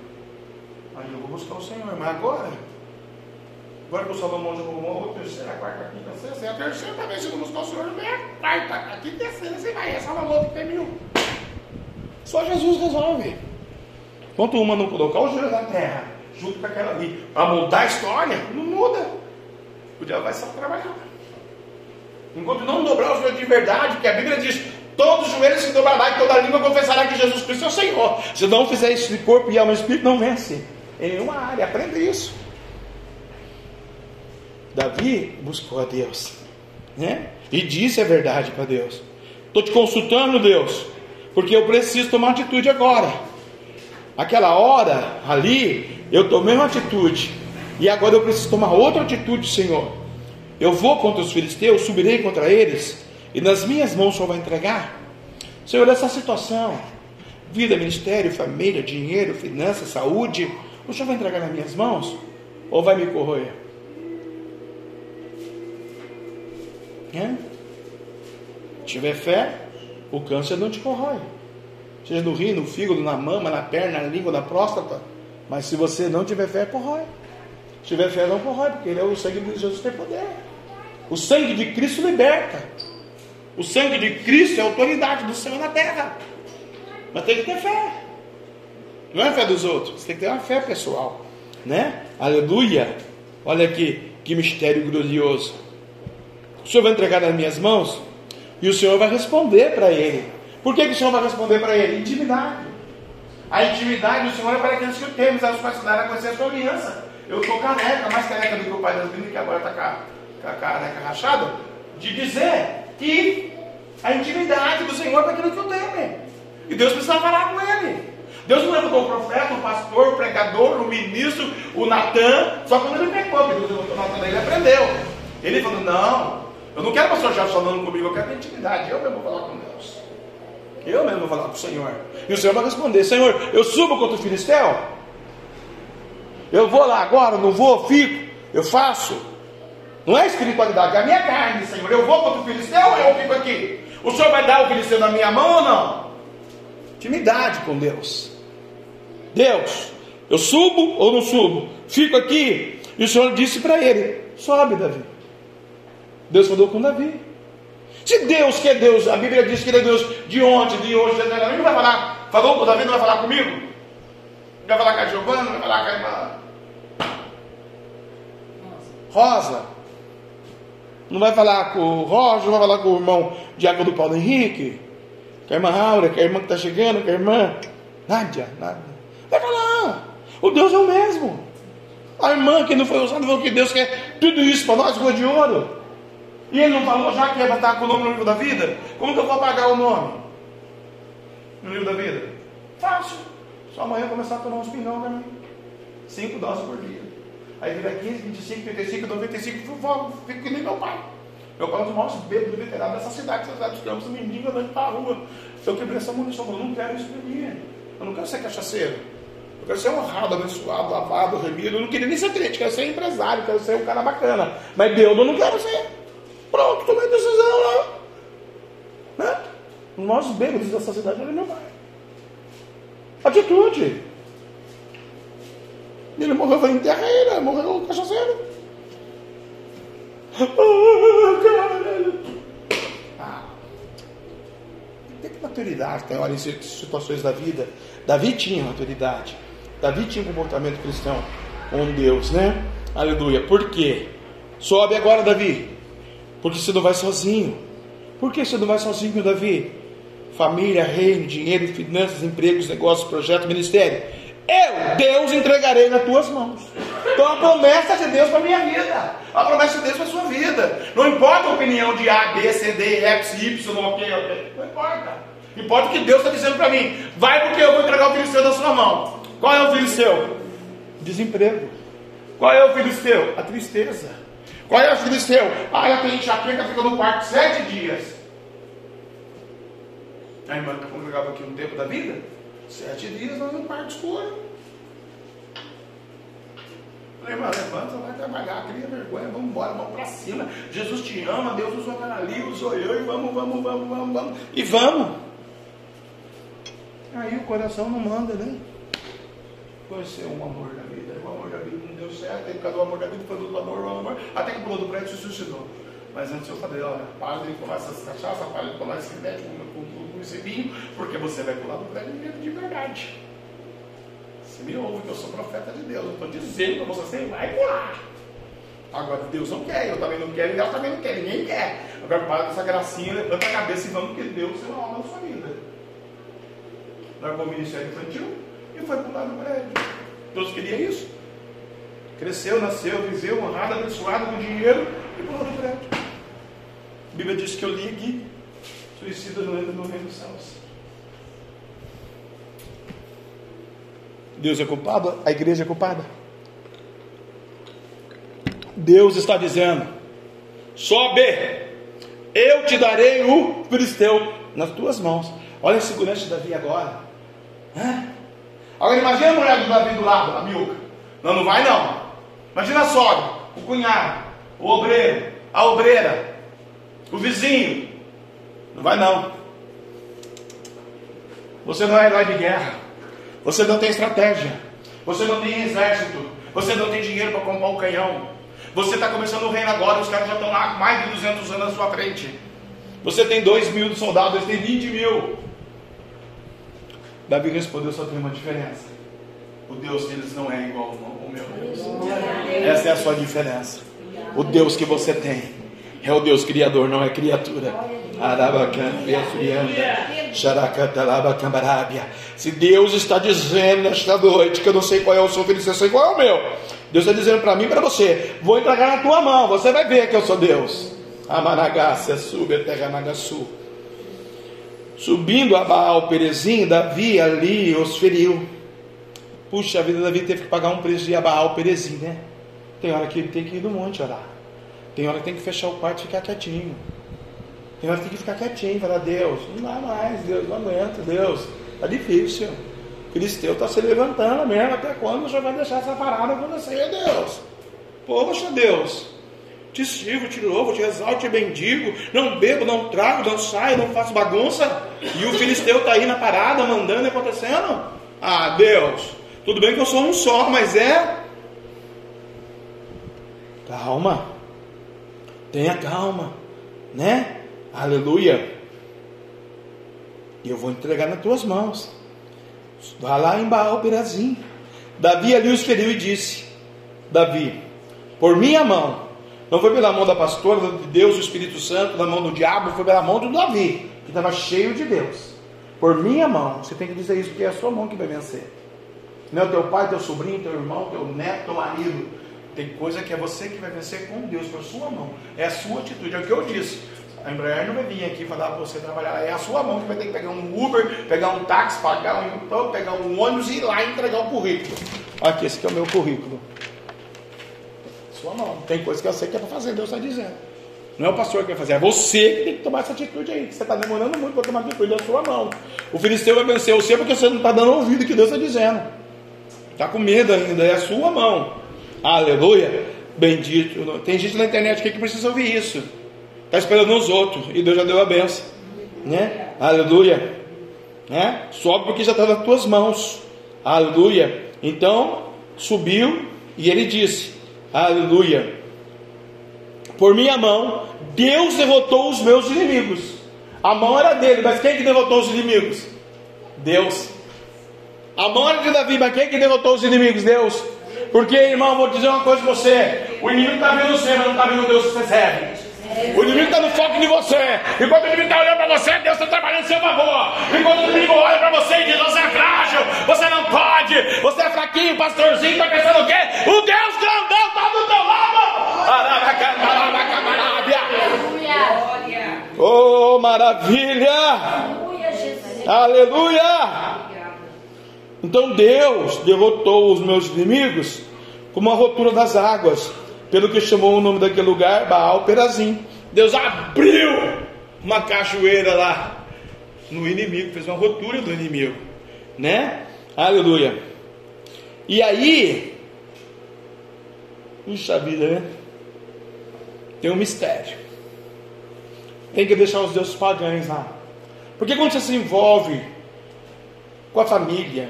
Aí eu vou buscar o Senhor, mas agora, agora que o Salomão já falou, a terceira, quarta, quinta, sexta, é a terceira também, se não buscar o Senhor, vem a quarta, a quinta a sexta, você vai, é Salomão que tem mil. Só Jesus resolve. Enquanto uma não colocar o joelho na terra, junto com aquela ali, para mudar a história, não muda. O diabo vai só trabalhar. Enquanto não dobrar o joelho de verdade, que a Bíblia diz: todos os joelhos se dobrará e toda língua confessará que Jesus Cristo é o Senhor. Se não fizer isso de corpo e alma e espírito, não vence. Em nenhuma área, aprenda isso. Davi buscou a Deus, né? E disse a verdade para Deus. Estou te consultando, Deus porque eu preciso tomar atitude agora. Aquela hora ali, eu tomei uma atitude, e agora eu preciso tomar outra atitude, Senhor. Eu vou contra os filisteus, subirei contra eles, e nas minhas mãos o Senhor vai entregar. Senhor, essa situação, vida, ministério, família, dinheiro, finanças, saúde, o Senhor vai entregar nas minhas mãos? Ou vai me corroer? É? Se tiver fé, o câncer não te corrói. Seja no rim, no fígado, na mama, na perna, na língua, na próstata. Mas se você não tiver fé, corrói. Se tiver fé, não corrói, porque ele é o sangue de Jesus tem poder. O sangue de Cristo liberta. O sangue de Cristo é a autoridade do céu na terra. Mas tem que ter fé. Não é a fé dos outros, você tem que ter uma fé pessoal. Né? Aleluia. Olha aqui, que mistério glorioso. O Senhor vai entregar nas minhas mãos e o Senhor vai responder para ele. Por que, que o Senhor vai responder para ele? Intimidade. A intimidade do Senhor é para aqueles que o temem, os quais a conhecer a sua aliança. Eu estou careca, mais careca do que o pai das meninas, que agora está com a careca rachada, de dizer que a intimidade do Senhor é aqueles que o temem. E Deus precisa falar com ele. Deus não levantou o profeta, o pastor, o pregador, o ministro, o Natan, só quando ele pecou, porque Deus levantou o Natan, ele aprendeu. Ele falou: Não, eu não quero o pastor Jorge falando comigo, eu quero ter intimidade. Eu mesmo vou falar com Deus. Eu mesmo vou falar com o Senhor. E o Senhor vai responder: Senhor, eu subo contra o filisteu? Eu vou lá agora, não vou, fico, eu faço. Não é espiritualidade, é a minha carne, Senhor. Eu vou contra o filisteu ou eu fico aqui? O Senhor vai dar o filisteu na minha mão ou não? Intimidade com Deus. Deus, eu subo ou não subo? Fico aqui. E o Senhor disse para ele: Sobe, Davi. Deus falou com Davi. Se Deus que é Deus, a Bíblia diz que ele é Deus de ontem, de hoje, de eternamente, não vai falar, falou com Davi, não vai falar comigo? Vai falar com a Giovana, vai falar com a irmã Rosa. Não vai falar com o Roger, não vai falar com o irmão Diago do Paulo Henrique, com a irmã Aura, com a irmã que está chegando, com a irmã Nádia, Nádia. Vai falar. O Deus é o mesmo. A irmã que não foi usada falou que Deus quer tudo isso para nós, cor de ouro. E ele não falou já que ia estar com o nome no livro da vida? Como que eu vou apagar o nome no livro da vida? Fácil. Só amanhã começar a tomar uns pinão para mim. Cinco doses por dia. Aí vira 15, 25, 35, 95, fico que nem meu pai. Meu pai é um dos maiores bêbados veteranos dessa cidade, cidade dos campos, mendigo andando para a rua. Eu quebrei essa munição, eu não quero isso para mim. Eu não quero ser cachaceiro. Eu quero ser honrado, abençoado, lavado, remido. Eu não queria nem ser crente, quero ser empresário, quero ser um cara bacana. Mas Deus eu não quero ser. Pronto, tomei decisão lá. Né? Nossos bêbados dessa cidade era meu pai. Atitude. Ele morreu em terreira, morreu cachaceiro. Ah, tem que maturidade, tem hora em situações da vida. Davi tinha maturidade. Davi tinha um comportamento cristão com Deus, né? Aleluia. Por quê? Sobe agora, Davi. Porque você não vai sozinho. Por que você não vai sozinho, Davi? Família, reino, dinheiro, finanças, empregos, negócios, projeto, ministério. Eu, Deus, entregarei nas tuas mãos. Então a promessa de Deus para a minha vida. A promessa de Deus para a sua vida. Não importa a opinião de A, B, C, D, X, Y, ok, ok. Não importa. Importa o que Deus está dizendo para mim. Vai porque eu vou entregar o filisteu na sua mão. Qual é o filisteu? Desemprego. Qual é o filisteu? A tristeza. Qual é o filisteu? Ah, eu tenho enxaqueca, fica no quarto sete dias. A irmã congregava aqui um tempo da vida, sete dias nós no quarto escuro. Falei, irmã, levanta, vai trabalhar, cria vergonha, vamos embora, vamos para cima. Jesus te ama, Deus usou aquela ali, usou eu, e vamos, vamos, vamos, vamos, vamos. E vamos. Aí o coração não manda, né? Conhecer um amor da vida. O amor da vida não deu certo, aí por causa do amor da vida, foi do amor, o amor, até que pulou do prédio se suicidou. Mas antes eu falei, olha, para de tomar essas cachaças, para de tomar esse remédio porque você vai pular do prédio de verdade. Você me ouve que eu sou profeta de Deus. Eu estou dizendo para você, vai pular. Agora Deus não quer, eu também não quero, e Deus também não quer, ninguém quer. Agora para com essa gracinha, levanta a cabeça e vamos, porque Deus é uma obra na sua vida. Largou o ministério infantil e foi pular do prédio. Todos queriam isso. Cresceu, nasceu, viveu, honrado, abençoado com dinheiro e pulou do prédio. A Bíblia diz que eu ligue, suicida não entra no reino dos céus. Deus é culpado? A igreja é culpada? Deus está dizendo: sobe, eu te darei o filisteu nas tuas mãos. Olha a segurança de Davi agora. Hã? Agora imagina a mulher do Davi do lado, a Milca. Não, não vai não. Imagina a sogra, o cunhado, o obreiro, a obreira, o vizinho. Não vai não. Você não é herói de guerra. Você não tem estratégia. Você não tem exército. Você não tem dinheiro para comprar um canhão. Você está começando o reino agora, os caras já estão lá mais de 200 anos na sua frente. Você tem 2 mil soldados, eles têm 20 mil. Davi respondeu: só tem uma diferença. O Deus deles não é igual ao meu Deus. Essa é a sua diferença. O Deus que você tem é o Deus criador, não é criatura. Se Deus está dizendo nesta noite que eu não sei qual é o seu feliz, eu sei qual é o meu. Deus está dizendo para mim e para você: vou entregar na tua mão, você vai ver que eu sou Deus. Amanagaça, sube a terra Nagaçu. Subindo a Baal Perezim, Davi ali os feriu. Puxa, a vida Davi teve que pagar um preço de Baal Perezim, né? Tem hora que ele tem que ir no monte orar. Tem hora que tem que fechar o quarto e ficar quietinho. Tem hora que tem que ficar quietinho, falar, Deus, não dá mais, Deus, não aguenta, Deus, está difícil. Cristão está se levantando mesmo, até quando o Senhor vai deixar essa parada acontecer, Deus? Poxa, Deus, te sirvo, te louvo, te exalto, te bendigo, não bebo, não trago, não saio, não faço bagunça, e o filisteu está aí na parada, mandando e acontecendo? Ah, Deus, tudo bem que eu sou um só, mas é. Calma, tenha calma, né? Aleluia. E eu vou entregar nas tuas mãos. Vá lá em Baal Perazim. Davi ali os feriu e disse: Davi, por minha mão, não foi pela mão da pastora, de Deus, o Espírito Santo, da mão do diabo, foi pela mão do Davi, que estava cheio de Deus. Por minha mão, você tem que dizer isso, porque é a sua mão que vai vencer. Não é o teu pai, teu sobrinho, teu irmão, teu neto, teu marido. Tem coisa que é você que vai vencer com Deus, por sua mão. É a sua atitude. É o que eu disse. A Embraer não vai vir aqui falar para você trabalhar. É a sua mão que vai ter que pegar um Uber, pegar um táxi, pagar um pegar um ônibus e ir lá entregar o currículo. Aqui, esse aqui é o meu currículo. Sua mão. Tem coisa que eu sei que é para fazer, Deus está dizendo. Não é o pastor que vai fazer, é você que tem que tomar essa atitude aí. Você está demorando muito para tomar atitude da sua mão. O filisteu vai vencer você porque você não está dando ouvido que Deus está dizendo. Está com medo ainda, é a sua mão. Aleluia. Bendito. Tem gente na internet que precisa ouvir isso. Está esperando os outros. E Deus já deu a benção. Né? Aleluia. Né? Sobe porque já está nas tuas mãos. Aleluia. Então subiu e ele disse: Aleluia. por minha mão, Deus derrotou os meus inimigos. A mão era dele, mas quem que derrotou os inimigos? Deus. A mão era de Davi, mas quem que derrotou os inimigos? Deus. Porque, irmão, vou dizer uma coisa para você: o inimigo está vendo você, mas não está vendo Deus que você serve. O inimigo está no foco de você. Enquanto o inimigo está olhando para você, Deus está trabalhando em seu favor. Enquanto o inimigo olha para você e diz: Você é frágil, você não pode, você é fraquinho, pastorzinho, está pensando o quê? O Deus grandão está do teu lado. Oh, maravilha! Aleluia! Então Deus derrotou os meus inimigos como a rotura das águas pelo que chamou o nome daquele lugar Baal Perazim. Deus abriu uma cachoeira lá no inimigo, fez uma rotura do inimigo, né? Aleluia. E aí, puxa vida, né? Tem um mistério. Tem que deixar os deuses pagãos lá. Porque quando você se envolve com a família,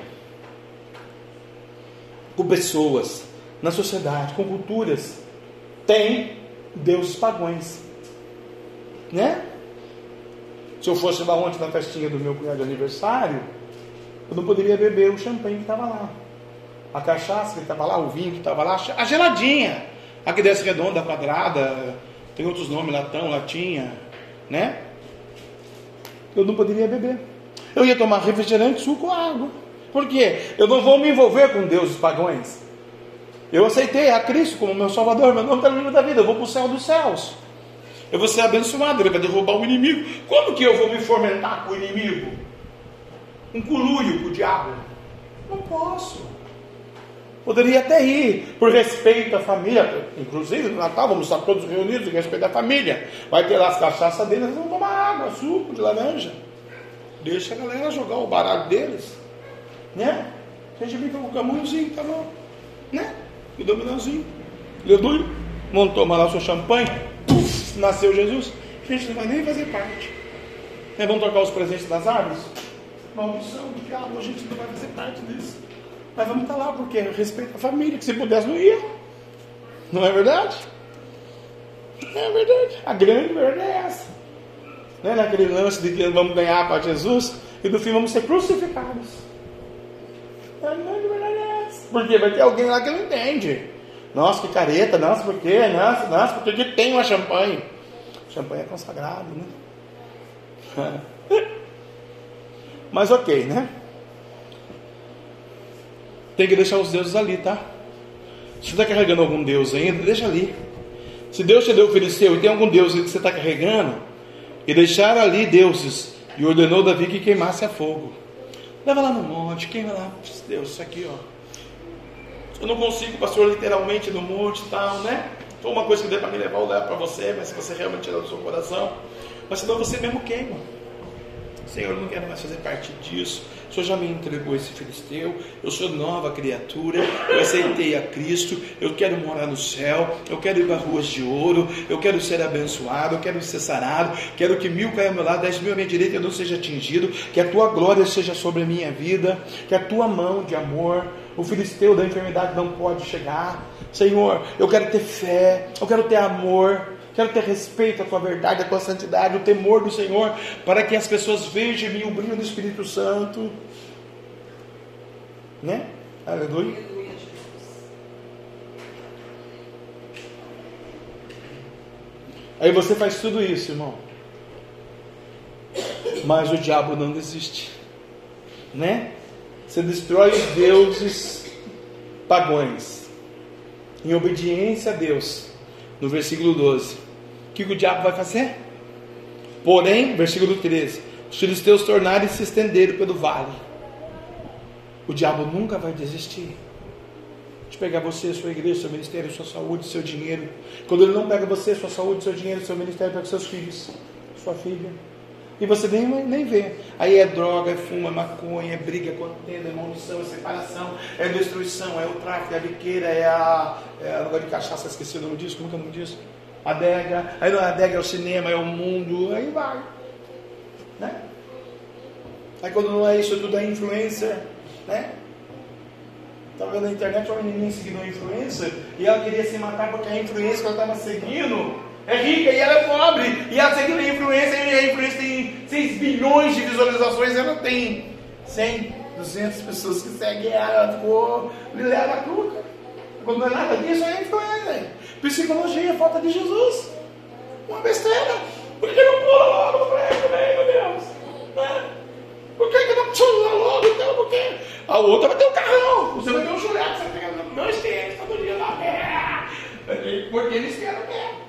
com pessoas, na sociedade, com culturas, tem deuses pagões. Né? Se eu fosse lá ontem na festinha do meu cunhado de aniversário, eu não poderia beber o champanhe que estava lá. A cachaça que estava lá, o vinho que estava lá, a geladinha. A que desce redonda, quadrada, tem outros nomes, latão, latinha, né? Eu não poderia beber. Eu ia tomar refrigerante, suco, água. Por quê? Eu não vou me envolver com deuses pagões. Eu aceitei a Cristo como meu Salvador, meu nome está no livro da vida, eu vou para o céu dos céus. Eu vou ser abençoado, ele vai derrubar o inimigo. Como que eu vou me fomentar com o inimigo? Um colúrio com o diabo? Não posso. Poderia até ir, por respeito à família. Inclusive, no Natal, vamos estar todos reunidos em respeito à família. Vai ter lá as cachaças deles, eles vão tomar água, suco de laranja. Deixa a galera jogar o baralho deles. Né? A gente fica com o caminhozinho, tá bom? Né? o dominãozinho. Aleluia. Vamos tomar lá seu champanhe. Puf, nasceu Jesus. A gente não vai nem fazer parte. Né? Vamos trocar os presentes das árvores? Maldição do diabo, a gente não vai fazer parte disso. Mas vamos estar lá porque respeito a família, que se pudesse não ia. Não é verdade? É verdade. A grande verdade é essa. Né? Naquele lance de que vamos ganhar para Jesus e no fim vamos ser crucificados. Porque vai ter alguém lá que não entende. Nossa, que careta, nossa, por quê? Nossa, nossa, porque que tem uma champanhe? Champanhe é consagrado, né? Mas ok, né? Tem que deixar os deuses ali, tá? Se você está carregando algum deus ainda, deixa ali. Se Deus te deu o filisteu e tem algum deus que você está carregando, e deixar ali deuses, e ordenou Davi que queimasse a fogo. Leva lá no monte, queima lá. Deus, isso aqui, ó. Eu não consigo, pastor, literalmente no monte e tal, né? Foi uma coisa que deu para me levar, eu levo para você, mas se você realmente tirar do seu coração. Mas senão você mesmo queima. Senhor, eu não quero mais fazer parte disso. O Senhor já me entregou esse filisteu. Eu sou nova criatura. Eu aceitei a Cristo. Eu quero morar no céu. Eu quero ir para ruas de ouro. Eu quero ser abençoado. Eu quero ser sarado. Quero que mil caia ao meu lado, dez mil à minha direita e eu não seja atingido. Que a tua glória seja sobre a minha vida. Que a tua mão de amor, o filisteu da enfermidade não pode chegar. Senhor, eu quero ter fé. Eu quero ter amor. Quero ter respeito à tua verdade, à tua santidade, o temor do Senhor, para que as pessoas vejam em mim o brilho do Espírito Santo. Né? Aleluia. Aí você faz tudo isso, irmão. Mas o diabo não desiste. Né? Você destrói os deuses pagões. Em obediência a Deus. No versículo 12 que o diabo vai fazer? Porém, versículo 13: os filisteus tornarem se estenderam pelo vale. O diabo nunca vai desistir de pegar você, sua igreja, seu ministério, sua saúde, seu dinheiro. Quando ele não pega você, sua saúde, seu dinheiro, seu ministério, pega seus filhos, sua filha. E você nem, nem vê. Aí é droga, é fumo, é maconha, é briga, é contenda, é maldição, é separação, é destruição, é o tráfico, é a biqueira, é a. É a negócio de cachaça, esqueci o nome disso, como é o nome disso? Adega, aí a adega é o cinema, é o mundo, aí vai. Né? Aí quando não é isso, tudo é influencer, né? Estava vendo na internet uma menina seguindo uma influencer e ela queria se matar porque a influencer que ela estava seguindo é rica e ela é pobre. E ela tem influência, e a influência tem 6 bilhões de visualizações, ela tem 100, 200 pessoas que seguem ela, ela ficou leva a cruz. Quando não é nada disso, é influência. Psicologia, falta de Jesus. Uma besteira. Por que não pula logo no prédio, meu Deus? Né? Por que, que não pula logo? Então, porque a outra vai ter um carrão. Você vai ter um chulé, você vai ter dois clientes todo dia na terra. Porque eles querem mesmo.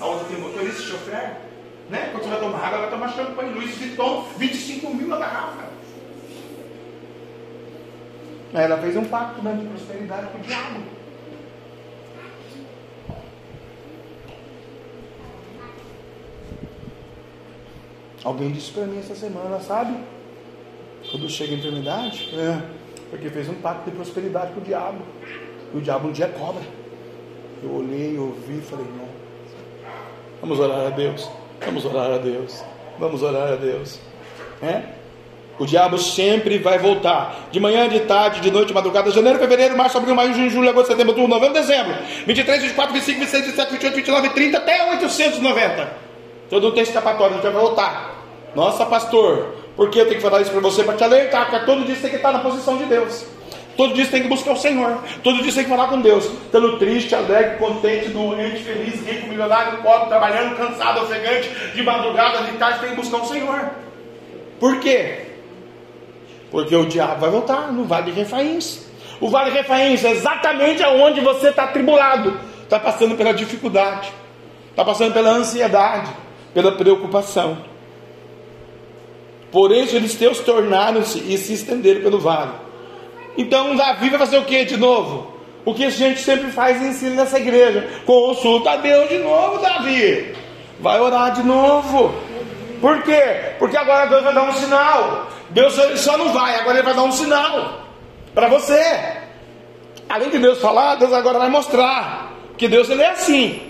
A outra tem motorista, chofer. Né? Quando você vai tomar água, vai tomar champanhe. Luiz Vuitton, 25 mil na garrafa. Ela fez um pacto né, de prosperidade com o diabo. Alguém disse para mim essa semana, sabe? Quando chega a enfermidade, é, porque fez um pacto de prosperidade com o diabo. E o diabo um dia cobra. Eu olhei, ouvi falei, não. Vamos orar a Deus. Vamos orar a Deus. Vamos orar a Deus. É? O diabo sempre vai voltar. De manhã, de tarde, de noite, de madrugada, janeiro, fevereiro, março, abril, maio, junho, julho, agosto, setembro, outubro, novembro, dezembro. 23, 24, 25, 26, 27, 28, 29, 30, até 890. Todo texto escapatório, a gente vai voltar. Nossa, pastor, por que eu tenho que falar isso para você? Para te alertar, porque todo dia você tem que estar na posição de Deus. Todo dia você tem que buscar o Senhor. Todo dia você tem que falar com Deus. Estando triste, alegre, contente, doente, feliz, rico, milionário, pobre, trabalhando, cansado, ofegante, de madrugada, de tarde, tem que buscar o Senhor. Por quê? Porque o diabo vai voltar no Vale de Refaíns. O Vale de Refaíns é exatamente aonde você está tribulado. Está passando pela dificuldade. Está passando pela ansiedade. Pela preocupação. Por isso eles teus tornaram-se e se estenderam pelo vale. Então Davi vai fazer o que de novo? O que a gente sempre faz e ensina nessa igreja. Consulta a Deus de novo, Davi. Vai orar de novo. Por quê? Porque agora Deus vai dar um sinal. Deus só não vai, agora Ele vai dar um sinal para você. Além de Deus falar, Deus agora vai mostrar que Deus ele é assim.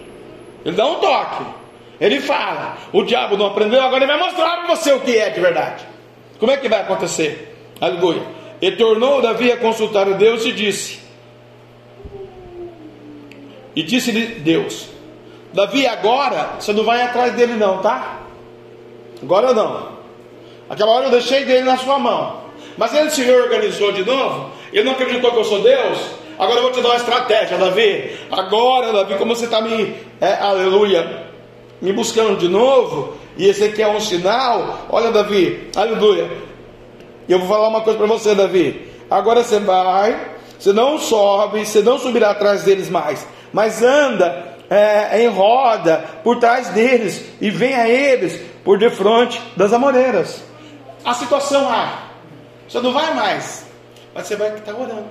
Ele dá um toque. Ele fala. O diabo não aprendeu, agora ele vai mostrar para você o que é de verdade. Como é que vai acontecer? Aleluia. E tornou Davi a consultar a Deus e disse: E disse-lhe Deus: Davi, agora você não vai atrás dele, não, tá? Agora não. Aquela hora eu deixei dele na sua mão. Mas ele se reorganizou de novo. Ele não acreditou que eu sou Deus. Agora eu vou te dar uma estratégia, Davi. Agora, Davi, como você está me, é, aleluia, me buscando de novo, e esse aqui é um sinal. Olha, Davi, aleluia. E eu vou falar uma coisa para você, Davi. Agora você vai, você não sobe, você não subirá atrás deles mais, mas anda é, em roda por trás deles e vem a eles por defronte das amoreiras. A situação A, você não vai mais, mas você vai estar orando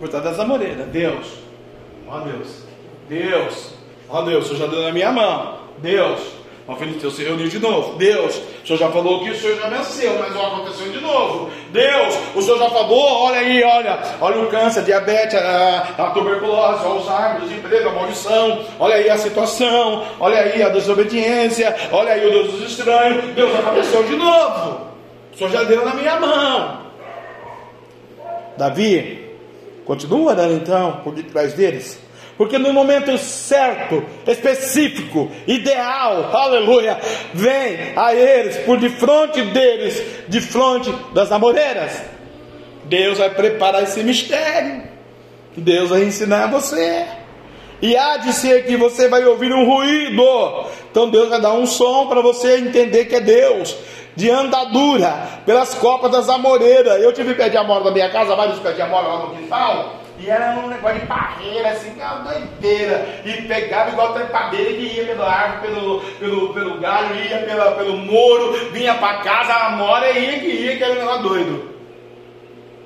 por trás das amoreiras. Deus, ó Deus, Deus, ó Deus, o Senhor já deu na minha mão. Deus, o filho teu se reuniu de novo. Deus, o Senhor já falou que o Senhor já venceu, mas não aconteceu de novo. Deus, o Senhor já falou, olha aí, olha, olha o câncer, a diabetes, a, a tuberculose, o Alzheimer, o desemprego, a maldição, olha aí a situação, olha aí a desobediência, olha aí o Deus dos estranhos. Deus aconteceu de novo. O Senhor já deu na minha mão. Davi, continua orando então por detrás deles porque no momento certo, específico, ideal, aleluia, vem a eles, por de frente deles, de frente das amoreiras. Deus vai preparar esse mistério. Deus vai ensinar você. E há de ser que você vai ouvir um ruído. Então Deus vai dar um som para você entender que é Deus. De andadura pelas copas das amoreiras. Eu tive pé de amora na minha casa, vários pés de amora lá no quintal. E era um negócio de parreira, assim, que uma doideira. E pegava igual trepadeira que ia pelo árvore, pelo, pelo, pelo galho, ia pela, pelo muro, vinha para casa, a mora ia que ia, que era um negócio doido.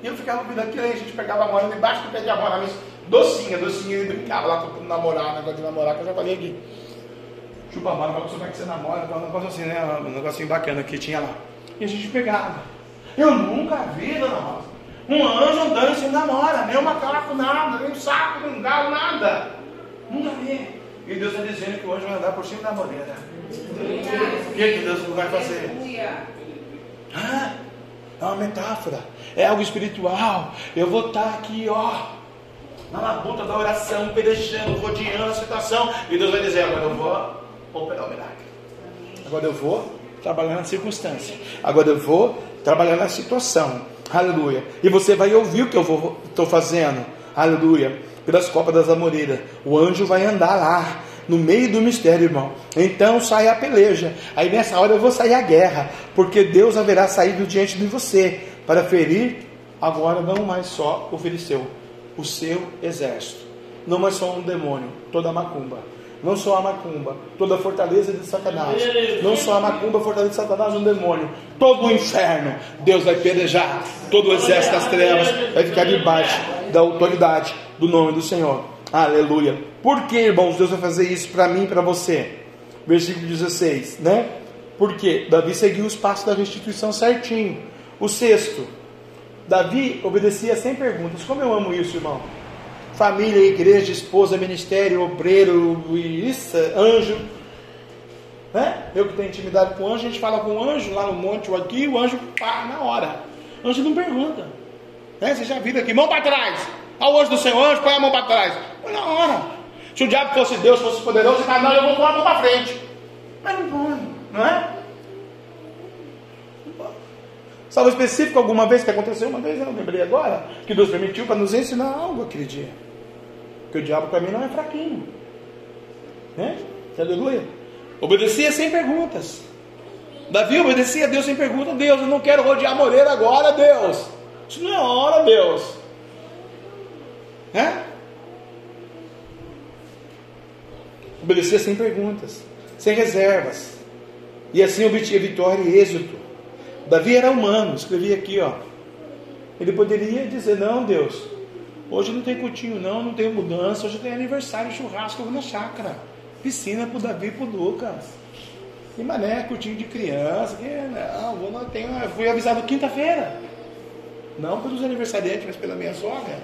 E eu ficava aquilo, aí a gente pegava a mora debaixo do pé de amora, mas docinha, docinha, ele brincava lá com namorar, negócio de namorar, que eu já falei aqui. Chupa mora, como é que você namora, um negócio assim, né? Um negocinho bacana que tinha lá. E a gente pegava. Eu nunca vi, dona Rosa um anjo andando em cima da mora, nem um macaco, nada, nem um saco, nem um galo, nada. Nunca vi. E Deus está dizendo que o anjo vai andar por cima da moreira. O que, que Deus vai fazer? Ah, é uma metáfora, é algo espiritual. Eu vou estar aqui, ó. na labuta da oração, pelejando, rodeando a situação. E Deus vai dizer: agora eu vou operar o milagre. Agora eu vou trabalhar na circunstância. Agora eu vou trabalhar na situação. Aleluia. E você vai ouvir o que eu estou fazendo. Aleluia. Pelas copas das amoreiras. O anjo vai andar lá no meio do mistério, irmão. Então sai a peleja. Aí nessa hora eu vou sair a guerra, porque Deus haverá saído diante de você para ferir agora não mais só o filisteu, o seu exército. Não mais só um demônio, toda macumba. Não só a macumba, toda a fortaleza de Satanás. Não só a macumba, a fortaleza de Satanás, um demônio. Todo o inferno, Deus vai pelejar. Todo o exército das trevas vai ficar debaixo da autoridade do nome do Senhor. Aleluia. Por que, irmãos, Deus vai fazer isso para mim e para você? Versículo 16, né? Porque Davi seguiu os passos da restituição certinho. O sexto, Davi obedecia sem perguntas. Como eu amo isso, irmão? Família, igreja, esposa, ministério, obreiro, isso, anjo. Né? Eu que tenho intimidade com o anjo, a gente fala com o anjo lá no monte ou aqui, o anjo pá na hora. O anjo não pergunta. Né? Você já viu aqui, mão para trás. Ao anjo do Senhor, anjo, põe a mão para trás. Põe na hora. Se o diabo fosse Deus, fosse poderoso, ele fala, não, eu vou pôr a mão para frente. Mas não põe, não é? Salvo específico alguma vez que aconteceu uma vez, eu lembrei agora, que Deus permitiu para nos ensinar algo aquele dia. Porque o diabo para mim não é fraquinho. Né? Aleluia. Obedecia sem perguntas. Davi obedecia a Deus sem pergunta. Deus, eu não quero rodear moreira agora, Deus. Isso não é hora, Deus. É? Obedecia sem perguntas, sem reservas. E assim obtinha vitória e êxito. Davi era humano, escrevi aqui, ó. Ele poderia dizer: Não, Deus, hoje não tem cultinho, não, não tem mudança, hoje tem aniversário, churrasco, na chácara. Piscina pro Davi e pro Lucas. E mané, cultinho de criança, que não, vou, não tenho, fui avisado quinta-feira. Não pelos aniversariantes, mas pela minha sogra.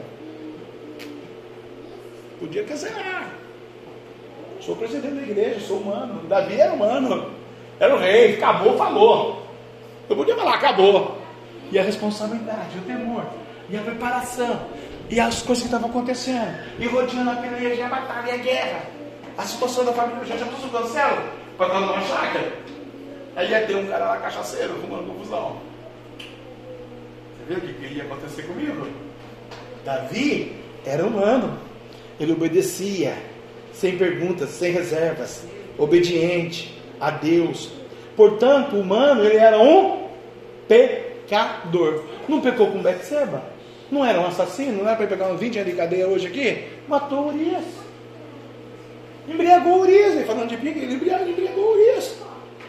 Podia cancelar. Sou presidente da igreja, sou humano. Davi era humano. Era o rei, acabou, falou. Eu podia falar, acabou. E a responsabilidade, o temor, e a preparação, e as coisas que estavam acontecendo, e rodeando a peleja, e a batalha, e a guerra. A situação da família, já já pôs cancelo para estar numa chácara. Aí ia ter um cara lá cachaceiro, fumando confusão. Você viu o que ia acontecer comigo? Davi era humano. Ele obedecia, sem perguntas, sem reservas, obediente a Deus. Portanto, humano, ele era um pecador. Não pecou com Betseba? Não era um assassino? Não era para pegar um 20 anos de cadeia hoje aqui? Matou Urias. Embriagou Urias. Ele falando de pique, ele embriagou, embriagou Urias.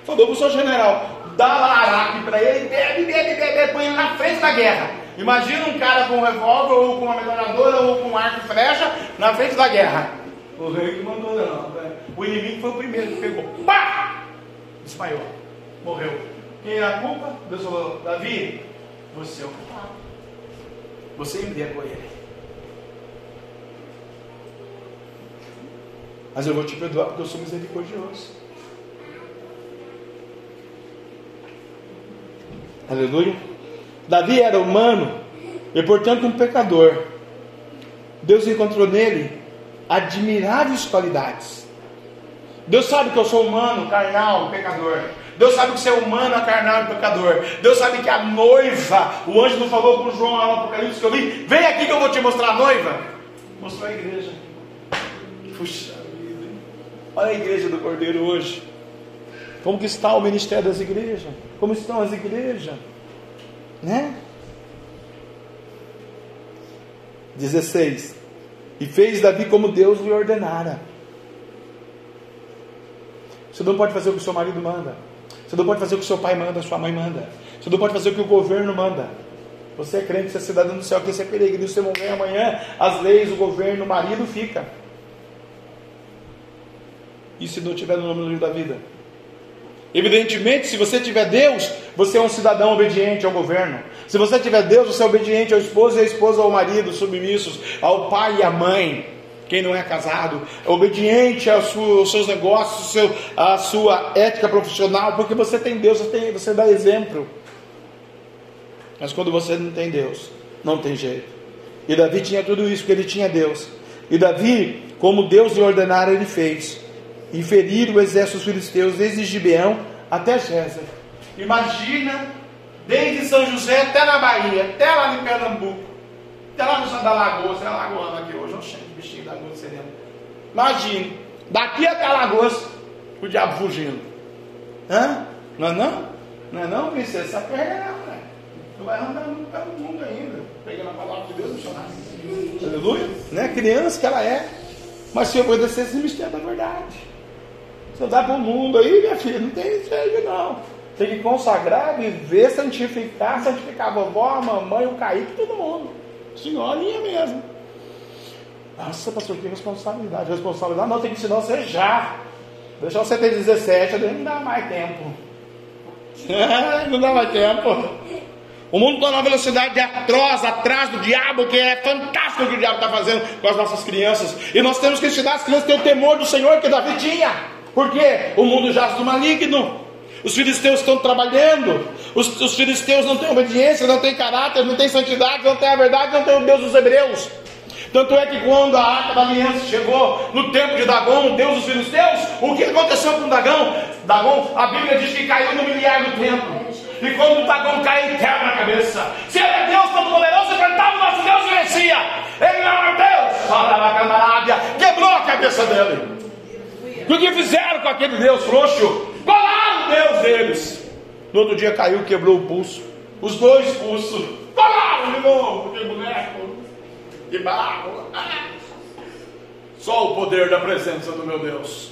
Falou para o seu general: dá lá araque para ele, bebe, bebe, bebe, põe ele na frente da guerra. Imagina um cara com um revólver, ou com uma metralhadora, ou com um arco e flecha, na frente da guerra. O rei que mandou não. O inimigo foi o primeiro que pegou. Pá! Desmaiou. Morreu. Quem é a culpa? Deus falou, Davi, você é o culpado. Você embriagou ele. Mas eu vou te perdoar porque eu sou misericordioso. Aleluia. Davi era humano e, portanto, um pecador. Deus encontrou nele admiráveis qualidades. Deus sabe que eu sou humano, carnal, pecador. Deus sabe que você é humano, carnal e pecador. Deus sabe que a noiva, o anjo não falou com João lá no Apocalipse que eu li, vem aqui que eu vou te mostrar a noiva. Mostrou a igreja. Puxa vida? Olha a igreja do Cordeiro hoje. Como que está o ministério das igrejas? Como estão as igrejas? Né? 16. E fez Davi como Deus lhe ordenara. Você não pode fazer o que seu marido manda. Você não pode fazer o que seu pai manda, sua mãe manda. Você não pode fazer o que o governo manda. Você é crente, você é cidadão do céu, que você é peregrino, você morrer amanhã, as leis, o governo, o marido fica. E se não tiver no nome do livro da vida? Evidentemente, se você tiver Deus, você é um cidadão obediente ao governo. Se você tiver Deus, você é obediente ao esposo e à esposa ao marido, submissos ao pai e à mãe. Quem não é casado, é obediente aos seus negócios, à sua ética profissional, porque você tem Deus, você, tem, você dá exemplo. Mas quando você não tem Deus, não tem jeito. E Davi tinha tudo isso, porque ele tinha Deus. E Davi, como Deus lhe ordenara, ele fez. E ferir o exército dos filisteus desde Gibeão até Gézer. Imagina, desde São José até na Bahia, até lá em Pernambuco, até lá no Santa da Lagoa, é Lagoana aqui hoje, oxente, bichinho da Lagoa sereno. Imagine, daqui até Lagoas, o diabo fugindo. Hã? Não é não? Não é não, princesa? Essa perna é não, né? Tu vai andar pelo mundo ainda, pegando a palavra de Deus missionário. Aleluia? Né? Criança que ela é. Mas se obedecer esse mistério da verdade. Você dá para o mundo aí, minha filha, não tem jeito não. Tem que consagrar, viver, santificar, santificar a vovó, a mamãe, o Kaique, todo mundo. Senhorinha mesmo. Nossa, pastor, que responsabilidade. Responsabilidade não, tem que ensinar você já. Deixar você ter 17, não dá mais tempo. não dá mais tempo. O mundo está numa velocidade atroz, atrás do diabo, que é fantástico o que o diabo está fazendo com as nossas crianças. E nós temos que ensinar as crianças a ter o temor do Senhor que Davi tinha. Porque o mundo jaz do maligno. Os filisteus estão trabalhando. Os, os filisteus não têm obediência, não têm caráter, não têm santidade, não têm a verdade, não têm o Deus dos hebreus. Tanto é que quando a arca da aliança chegou no tempo de Dagom, Deus dos filisteus, o que aconteceu com Dagom? Dagom, a Bíblia diz que caiu no miliar do templo. E quando Dagom caiu, quebra a cabeça. Se ele é Deus Todo-Poderoso, cantava o nosso Deus e vencia. Ele não é Deus. Quebrou a cabeça dele. E o que fizeram com aquele Deus frouxo? Colaram o Deus deles. No outro dia caiu, quebrou o pulso. Os dois pulsos. Colaram de novo, de boneco. De barro. Só o poder da presença do meu Deus.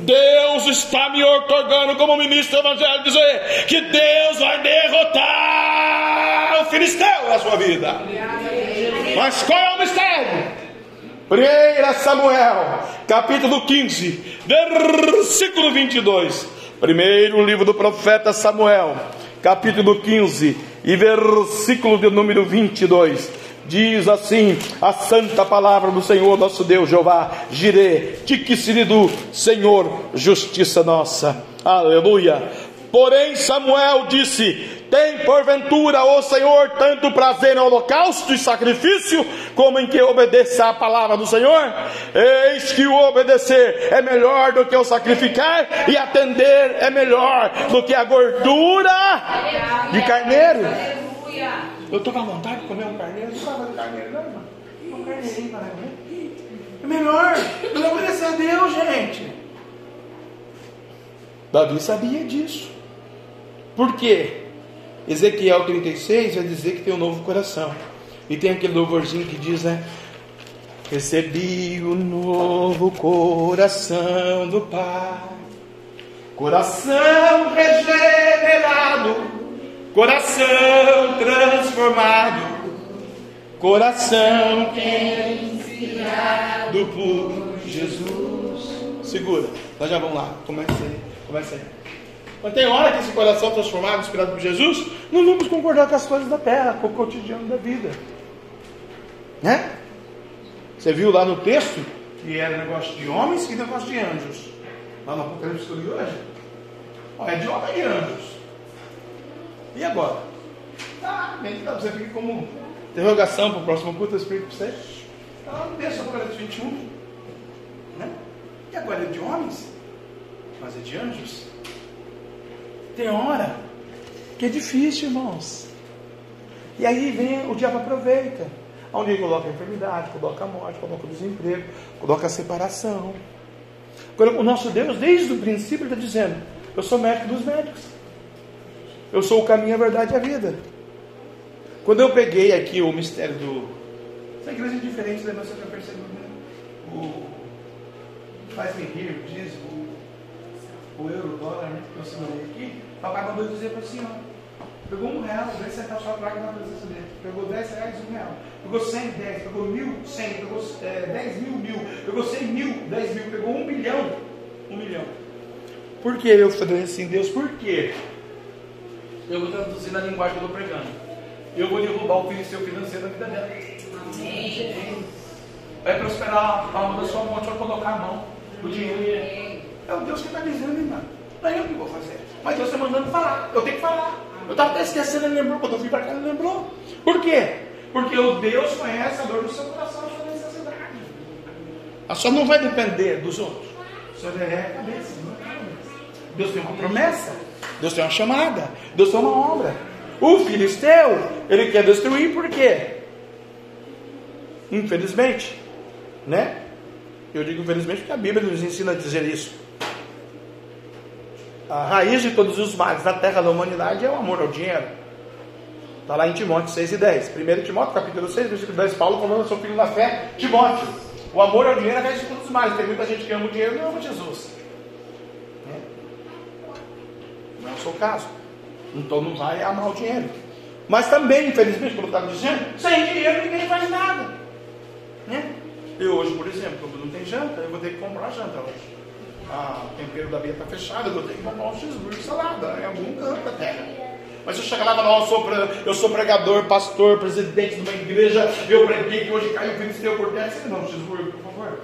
Deus está me otorgando como ministro do Evangelho dizer que Deus vai derrotar o filisteu na sua vida. Mas qual é o mistério? 1 Samuel, capítulo 15, versículo 22. Primeiro livro do profeta Samuel, capítulo 15 e versículo de número 22. Diz assim a santa palavra do Senhor nosso Deus, Jeová, Jireh, Tiquisiridu, Senhor, justiça nossa. Aleluia. Porém, Samuel disse: tem porventura, ó Senhor, tanto prazer em holocausto e sacrifício, como em que obedeça a palavra do Senhor? Eis que o obedecer é melhor do que o sacrificar, e atender é melhor do que a gordura de carneiro. Eu estou com vontade de comer um carneiro, não estava de carneiro, não, irmão. Um carneirinho para comer. É melhor, não obedecer a Deus, gente. Davi sabia disso. Por quê? Ezequiel 36 vai dizer que tem um novo coração. E tem aquele louvorzinho que diz, né? Recebi o novo coração do Pai, coração regenerado, coração transformado, coração inspirado por Jesus. Segura, nós já vamos lá. Comece aí, comece aí. Mas tem hora que esse coração transformado, inspirado por Jesus, não vamos concordar com as coisas da terra, com o cotidiano da vida. Né? Você viu lá no texto que era negócio de homens e negócio de anjos. Lá no Apocalipse eu li hoje. Ó, é de homens e de anjos. E agora? Ah, então você fica como interrogação para o próximo culto do Espírito para você. Está lá no texto Apocalipse 21. Né? E agora é de homens? Mas é de anjos? Tem hora que é difícil, irmãos. E aí vem o diabo aproveita. Onde ele coloca a enfermidade, coloca a morte, coloca o desemprego, coloca a separação. Agora, o nosso Deus, desde o princípio, está dizendo: Eu sou médico dos médicos. Eu sou o caminho, a verdade e a vida. Quando eu peguei aqui o mistério do. Essa igreja é diferente da nossa, já percebeu, né? O. Faz-me rir, diz, o, o euro, dólar, né? Que eu segurei aqui. Papai mandou dizer para a senhora. Pegou um real, dois centavos só placa na presença dele. Pegou dez reais, um real. Pegou cem, dez. Pegou mil, cem. Pegou é, dez mil, mil. Pegou cem mil, dez mil. Pegou um milhão, um milhão. Por que eu falei assim, Deus? Por quê? Eu vou traduzir na linguagem que eu estou pregando. Eu vou derrubar o filisteu financeiro da vida dela. Amém. Vai prosperar a alma da sua mão, vai colocar a mão, o dinheiro. É o Deus que está dizendo, irmão. Não é eu que vou fazer. Mas Deus está mandando falar. Eu tenho que falar. Eu estava até esquecendo, ele lembrou. Quando eu vim para cá, ele lembrou. Por quê? Porque o Deus conhece a dor do seu coração, a sua necessidade. A sua não vai depender dos outros. A sua é a cabeça, não é a cabeça. Deus tem uma promessa. Deus tem uma chamada. Deus tem uma obra. O filisteu, ele quer destruir por quê? Infelizmente, né? Eu digo infelizmente porque a Bíblia nos ensina a dizer isso. A raiz de todos os males da terra da humanidade é o amor ao dinheiro. Está lá em Timóteo 6 e 10. 1 Timóteo, capítulo 6, versículo 10, Paulo falando ao seu filho na fé, Timóteo. O amor ao dinheiro é a raiz de todos os males. Tem muita gente que ama o dinheiro e não ama Jesus. Né? Não é o seu caso. Então não vai amar o dinheiro. Mas também, infelizmente, como eu estava dizendo, sem dinheiro ninguém faz nada. Né? Eu hoje, por exemplo, quando não tem janta, eu vou ter que comprar janta hoje. Ah, o tempero da Bia está fechado, eu vou ter que comprar um cheeseburger salada em algum canto terra. Mas eu chegar lá e falar, eu sou, eu sou pregador, pastor, presidente de uma igreja, eu preguei que hoje caiu o filisteu por terra, você não, cheeseburger, por favor.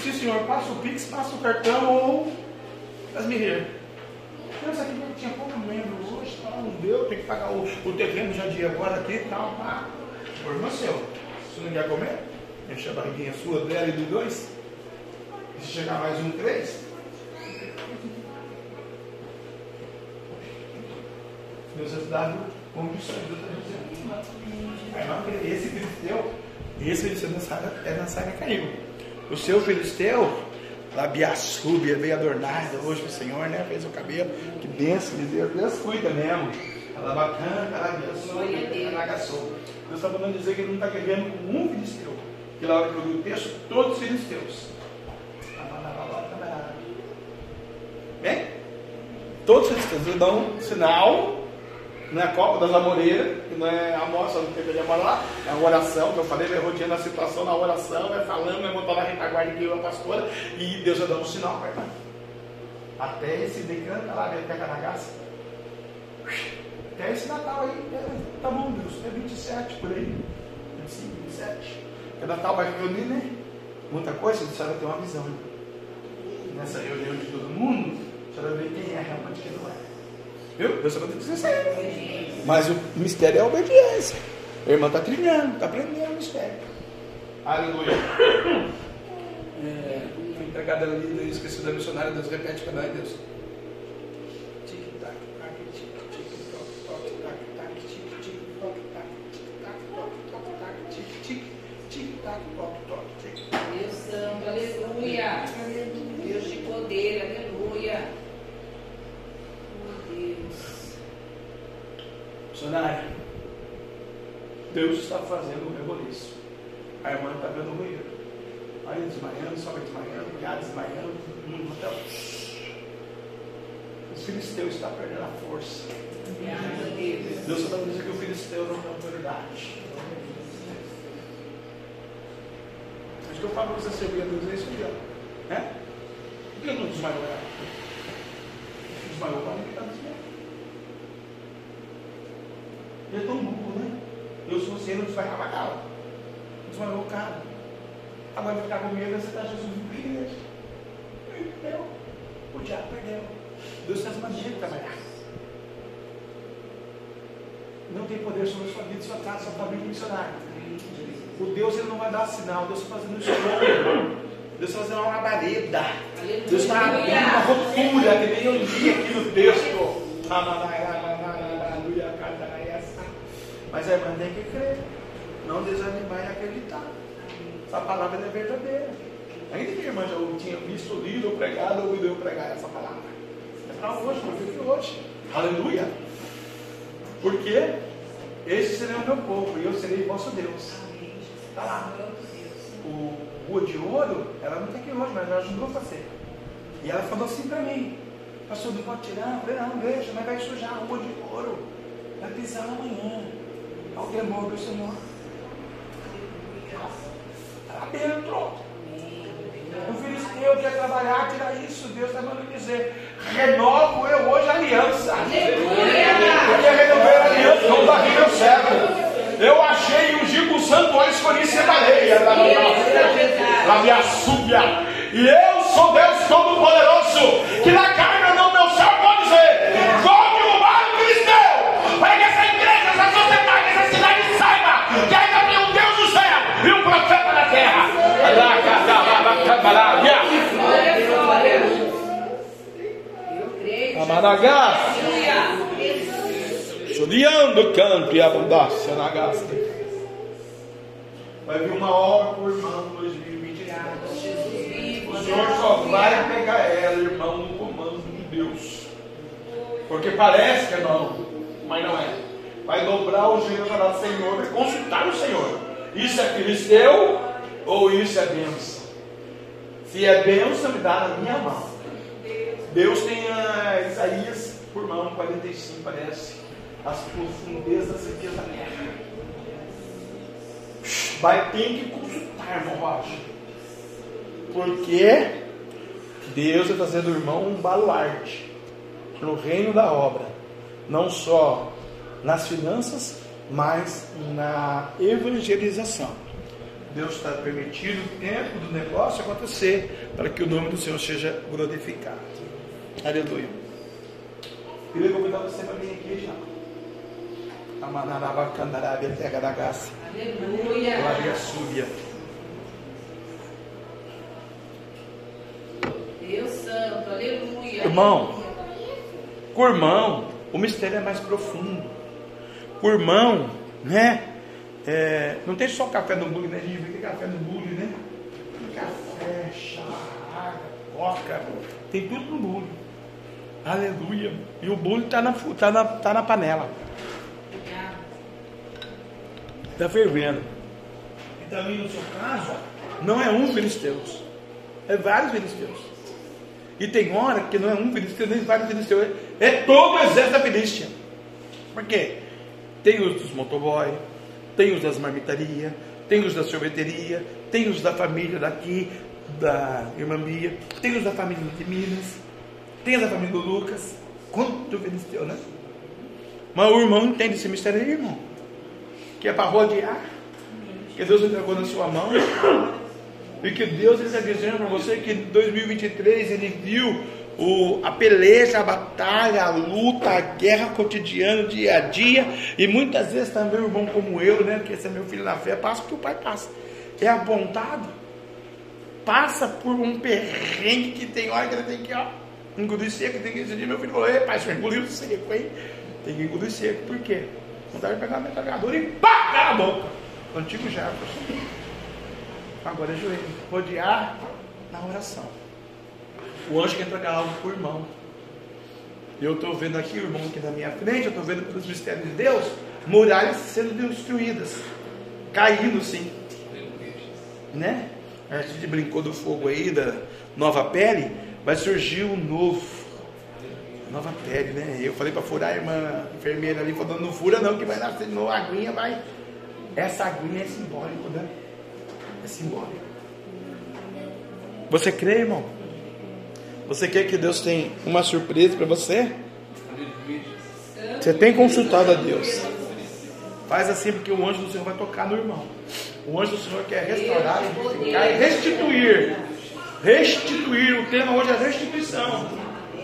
Sim, senhor, passa o Pix, passa o cartão ou. Me here. Deus aqui tinha pouco membro hoje, tal, não deu, tem que pagar o, o terreno já de agora aqui e tal, pá. Problema seu. Se não quer comer, enche a barriguinha sua, dela e de dois. Se chegar mais um, três. É condições. Deus está dizendo. Esse filisteu, esse filisteu é na saga caiu. O seu filisteu, labiaçúbia, veio adornada hoje o Senhor, né? Fez o cabelo. Que benção de Deus. Deus cuida mesmo. Alabacanta, labiaçúbia, alagaçou. Deus está mandando dizer que ele não está guerreando com um filisteu. Que na hora que eu li o texto, todos filisteus. Todos os. Eles dão um sinal. Não é a Copa das Amoreiras, que não é a moça do tempo de lá, é a oração, que eu falei, vai rodeando a situação na oração, vai falando, vai montar na retaguarda que eu a pastora, e Deus vai dar um sinal para irmã. Até esse decanta lá, vem até Canagaça. Até esse Natal aí, é, tá bom, Deus, é 27 por aí. 25, 27. Porque Natal vai reunir, né? Muita coisa, a senhora tem uma visão. Né? Nessa reunião de todo mundo, a senhora vê quem é realmente quem não é. Viu? Deus vai dizer isso. Mas o mistério é a obediência. A irmã está trilhando, está aprendendo o mistério. Aleluia. É, empregada linda, esqueci da missionária, Deus repete para nós, Deus. Deus está fazendo um reboliço. A irmã está vendo o ruído. Aí desmaiando, sobe desmaiando, já desmaiando, no hotel. O filisteu está perdendo a força. Deus está dizendo que o filisteu não tem autoridade. Acho que eu falo para você servir a Deus é isso aqui, ó. É? Por que não desmaiou? Desmaiou para mim que está desmaiando. É tão burro, né? Eu, se você não a cara, desmaiou o cara. Agora ficar com medo, você está Jesus igreja. Perdeu. O diabo perdeu. Deus faz maneira de trabalhar. Não tem poder sobre a sua vida, sua casa, sua família missionária. O Deus ele não vai dar sinal, Deus está fazendo escolha. Deus está fazendo uma labareda. Deus está abrindo uma ruptura, que nem eu li aqui no texto. Mas a irmã tem que crer. Não desanimar e acreditar. Essa palavra é verdadeira. Ainda que a irmã já tinha visto, lido ou pregado, ou ouvido eu pregar essa palavra. É para hoje, para viver hoje. Aleluia. Porque esse será o meu povo e eu serei vosso Deus. Está lá. O rua de ouro, ela não tem que ir hoje, mas ela ajudou a fazer. E ela falou assim para mim: Pastor, não pode tirar? Eu falei: Não, deixa, mas vai sujar a rua de ouro. Vai pisar amanhã ao temor do Senhor. Está dentro. O filisteu quer trabalhar, tira isso. Deus está mandando dizer: renovo eu hoje a aliança. Porque renovar a aliança, não varri meu servo. Eu achei o Gigo Santo, olha, escolhi ser baleia. Na minha súbia. E eu sou Deus Todo-Poderoso. Que na carne Amaragá. Amaragá. o campo e abundância na. Vai vir uma obra por irmão em 2023. O Senhor só vai pegar ela, irmão, no comando de Deus. Porque parece que é não, mas não é. Vai dobrar o joelho para o Senhor, e consultar o Senhor. Isso é filisteu ou isso é bênção? Se é bênção, me dá na minha mão. Deus tem a Isaías por mão 45, parece as profundezas riquezas da terra. Vai ter que consultar, irmão Rocha. Porque Deus está trazendo o irmão um baluarte no reino da obra. Não só nas finanças, mas na evangelização. Deus está permitindo o tempo do negócio acontecer para que o nome do Senhor seja glorificado. Aleluia. Queria convidar você para vir aqui já. Amanarabacandarabia, terra da graça. Aleluia. Glória súbia. Deus Santo, aleluia. Irmão, com o irmão, o mistério é mais profundo. Com o irmão, né? É, não tem só café no bule, né? Gente que café no bule, né? Café, chá, água, coca, tem tudo no bule. Aleluia. E o bule está na, tá na, tá na panela. Está fervendo. E também no seu caso, não é um filisteus. É vários filisteus. E tem hora que não é um filisteu, nem vários filisteus. É todo o exército da Filístia. Por quê? Tem os dos motoboy, tem os das marmitarias, tem os da sorveteria, tem os da família daqui, da irmã Bia, tem os da família de Minas, tem os da família do Lucas. Quanto filisteu, né? Mas o irmão entende esse mistério aí, irmão que é para rodear, que Deus entregou na sua mão, e que Deus está dizendo para você que em 2023 Ele viu o, a peleja, a batalha, a luta, a guerra cotidiana, dia a dia, e muitas vezes também o irmão como eu, né, que esse é meu filho na fé, passa o que o pai passa, é apontado, passa por um perrengue que tem hora que ele tem que, ó, engolir seco, tem que decidir, meu filho falou, ei pai, você engoliu seco, hein? Tem que engolir seco, por quê? Vontade de pegar a metralhadora e pá, cala a boca. O antigo Jefferson. Agora é joelho. Rodear na oração. O anjo quer entregar algo para o irmão. Eu estou vendo aqui o irmão aqui na minha frente, eu estou vendo pelos mistérios de Deus, muralhas sendo destruídas, caindo sim. Né? A gente brincou do fogo aí, da nova pele, vai surgir um novo nova pele, né? Eu falei para furar a irmã enfermeira ali, falando, não fura não, que vai nascer de novo, a aguinha vai. Essa aguinha é simbólico, né? É simbólico. Você crê, irmão? Você quer que Deus tenha uma surpresa para você? Você tem consultado a Deus. Faz assim porque o anjo do Senhor vai tocar no irmão. O anjo do Senhor quer restaurar, edificar e restituir. Restituir. O tema hoje é restituição.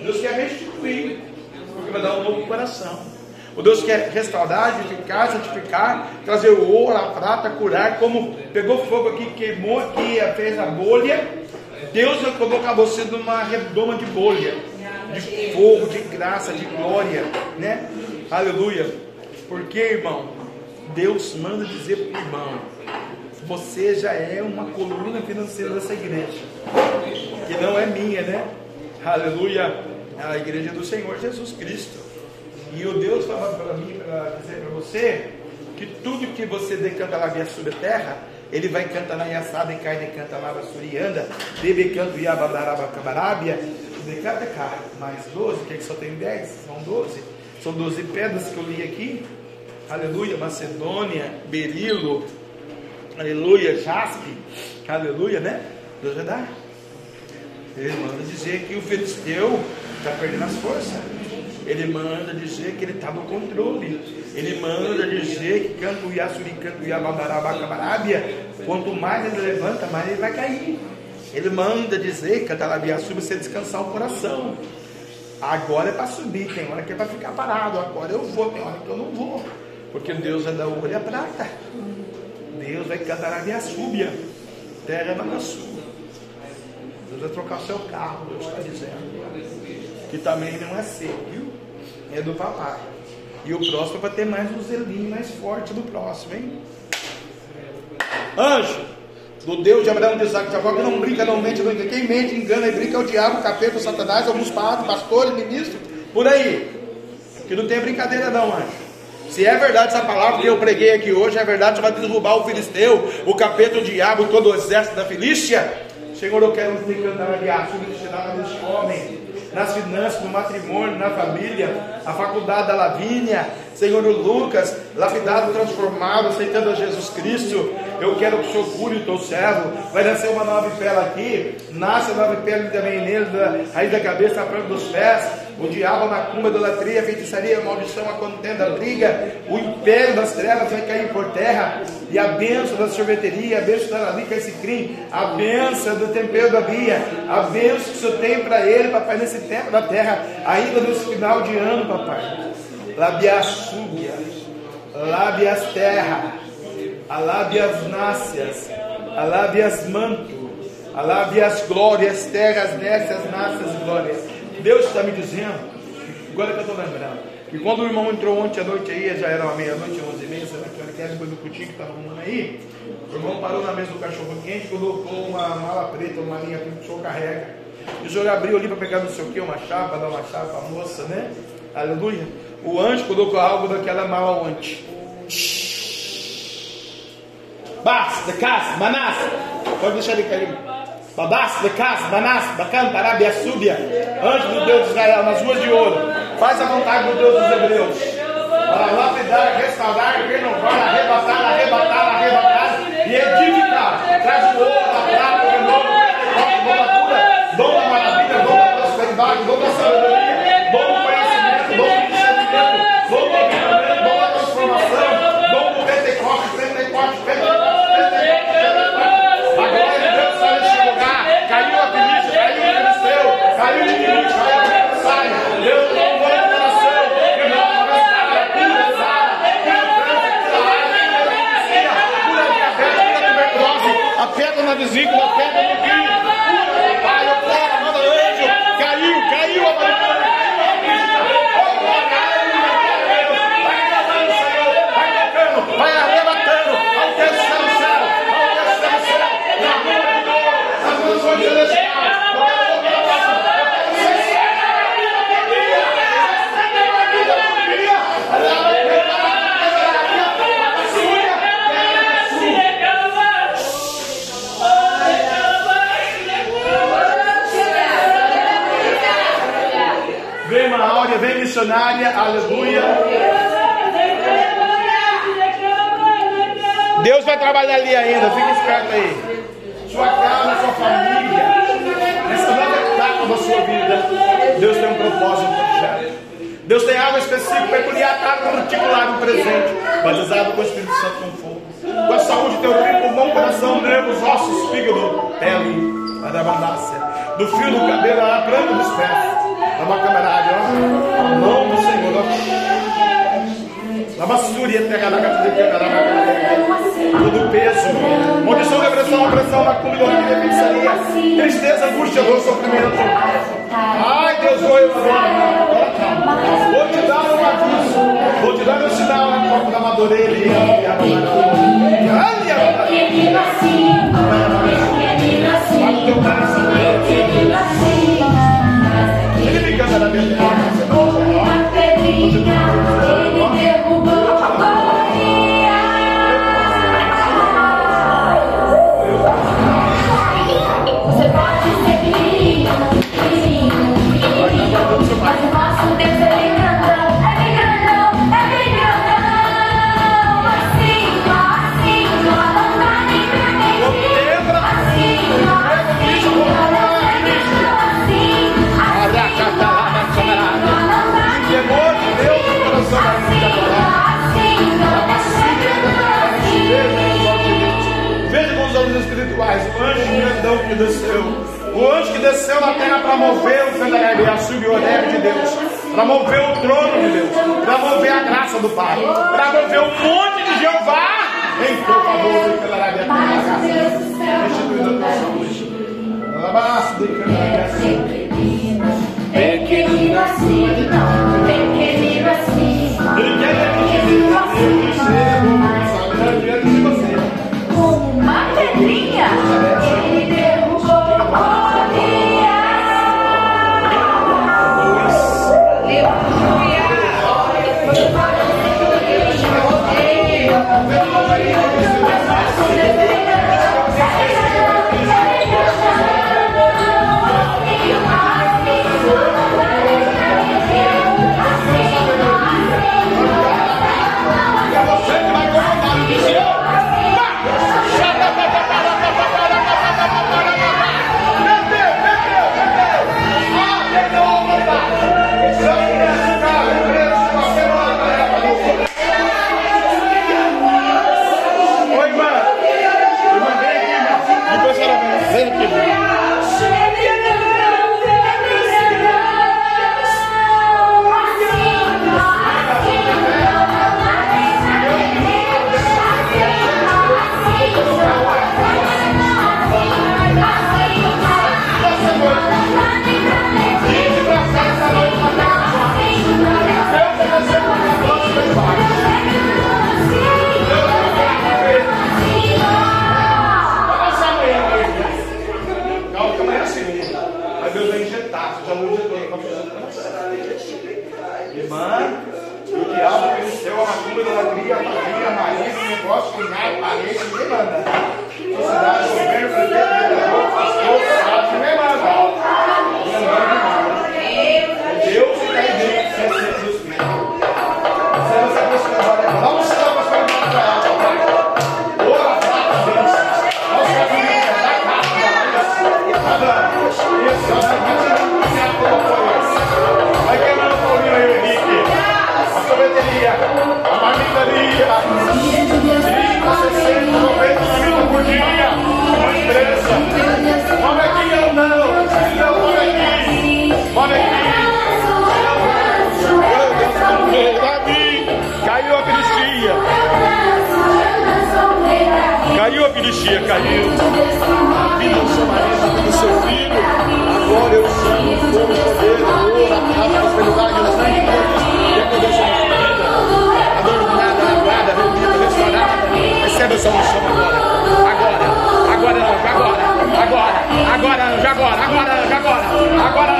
Deus quer restituir, porque vai dar um novo coração. O Deus quer restaurar, edificar, santificar, trazer o ouro, a prata, curar, como pegou fogo aqui, queimou aqui, fez a bolha. Deus vai colocar você numa redoma de bolha, de fogo, de graça, de glória, né? Aleluia. Porque, irmão, Deus manda dizer para o irmão: você já é uma coluna financeira dessa igreja, que não é minha, né? Aleluia a igreja do Senhor Jesus Cristo. E o Deus fala para mim, para dizer para você, que tudo que você decanta lá via sobre a terra, ele vai cantar na Yassada, e cai decanta lá na Surianda, debe canto Yabadaraba Cabarábia, decanta cá, mais 12, que aqui só tem 10, são 12, são 12 pedras que eu li aqui, aleluia, Macedônia, Berilo, aleluia, Jaspe, aleluia, né? Deus vai dar. Ele manda dizer que o filisteu está perdendo as forças. Ele manda dizer que ele está no controle. Ele manda dizer que canto Yasuri, canto Yamabarabacabarábia, quanto mais ele levanta, mais ele vai cair. Ele manda dizer que a suba você descansar o coração. Agora é para subir, tem hora que é para ficar parado. Agora eu vou, tem hora que eu não vou. Porque Deus é da ouro e a prata. Deus vai cantar a via súbia. Terra é na sua. Deus vai trocar o seu carro, Deus está dizendo. que também não é seu, viu? É do papai. E o próximo é para ter mais um zelinho mais forte do próximo, hein? Anjo, do Deus de Abraão, de Isaac, de Jacó, que não brinca, não mente, não engana. Quem mente, engana e brinca é o diabo, o capeta, o satanás, alguns padres, pastores, ministros, por aí. Que não tem brincadeira não, anjo. Se é verdade essa palavra que eu preguei aqui hoje, é verdade, você vai derrubar o filisteu, o capeta, o diabo, todo o exército da Filístia. Senhor, eu quero te cantar a guiar sobre deste homem nas finanças, no matrimônio, na família, a faculdade da Lavínia, Senhor Lucas, lapidado, transformado, aceitando a Jesus Cristo. Eu quero que o Senhor cure o teu servo. Vai nascer uma nova pele aqui, nasce a nova pele também nele, raiz da cabeça, a planta dos pés. O diabo, a macumba, a idolatria, feitiçaria, maldição, a contenda, a briga, o império das trevas vai cair por terra. E a bênção da sorveteria, a bênção da Lalica, esse crime, a bênção do tempero da Bia, a bênção que o Senhor tem para ele, papai, nesse tempo da terra, ainda nesse final de ano, papai. Labias súbias, lábias terra, alábias nácias, alábias manto, alábias glórias, terras nessas nácias glórias. Deus está me dizendo, agora que eu estou lembrando, que quando o irmão entrou ontem à noite aí, já era uma meia-noite, onze e meia, sei lá que depois do cutinho que estava arrumando aí, o irmão parou na mesa do cachorro quente, colocou uma mala preta, uma linha que o senhor carrega. E o senhor abriu ali para pegar não sei o que, uma chapa, dar uma chapa a moça, né? Aleluia. O anjo colocou algo daquela mala ontem. Bas, de casa, manas. Pode deixar ele cair. Babás, de casa, manas, bacana, arábia, súbia. Anjo do Deus de Israel, nas ruas de ouro. Faz a vontade do Deus dos hebreus. Para lapidar, restaurar, renovar, arrebatar, arrebatar, arrebatar e edificar. Traz o ouro, a prata, o renovo, da cura, dom da maravilha, dom da prosperidade, dom da sabedoria, dom do conhecimento, dom do discernimento, dom do avivamento, dom da transformação, dom do Pentecoste, Pentecoste, Pentecoste, Pentecoste. A glória de Deus sai neste lugar. Caiu a Filístia, caiu o Filisteu, caiu o inimigo, caiu a adversária. Deus louvou o coração. Que não restaura, cura, sara, cura câncer, cura AIDS, cura epilepsia, cura diabetes, cura tuberculose, a pedra na vesícula, a pedra no missionária, aleluia. Deus vai trabalhar ali ainda, fique esperto aí. Sua casa, sua família, nessa nova etapa da sua vida, Deus tem um propósito, projeto. Deus tem algo específico, peculiar, particular no presente, batizado com o Espírito Santo com fogo. Com a saúde, teu rim, pulmão, coração, nervos, ossos, fígado, pele, da do fio do cabelo, a planta dos pés, da macamarada, ó, a mão do Senhor, ó. La bassúria, terra da todo peso, maldição, depressão, opressão, macumba, idolatria, feitiçaria, tristeza, angústia, dor, sofrimento. Ai, Deus, vou eu. Vou te dar um aviso, vou te dar um sinal na porta da madureira. Fala o teu coração. Ele me canta na minha Você Moisés, o anjo grandão que desceu, o anjo que desceu na terra para mover o santo da subiu o neve de Deus, para mover o trono de Deus, para mover a graça do Pai, para mover o monte de Jeová. Em teu favor, e a Terra, restituindo a tua né? Pequenino assim, pequenino assim, pequenino assim, pequenino assim. Madrinha? Ah, parente, ninguém manda. caiu, a vida do seu marido, do seu filho. Agora eu chamo todo o poder, amor, a prosperidade, o sangue de Deus. E é a na sua vida. Adornada, lavada, reunida, restaurada. Receba essa unção agora. Agora, agora, anjo, agora, agora, agora, anjo, agora, agora, anjo, agora, agora,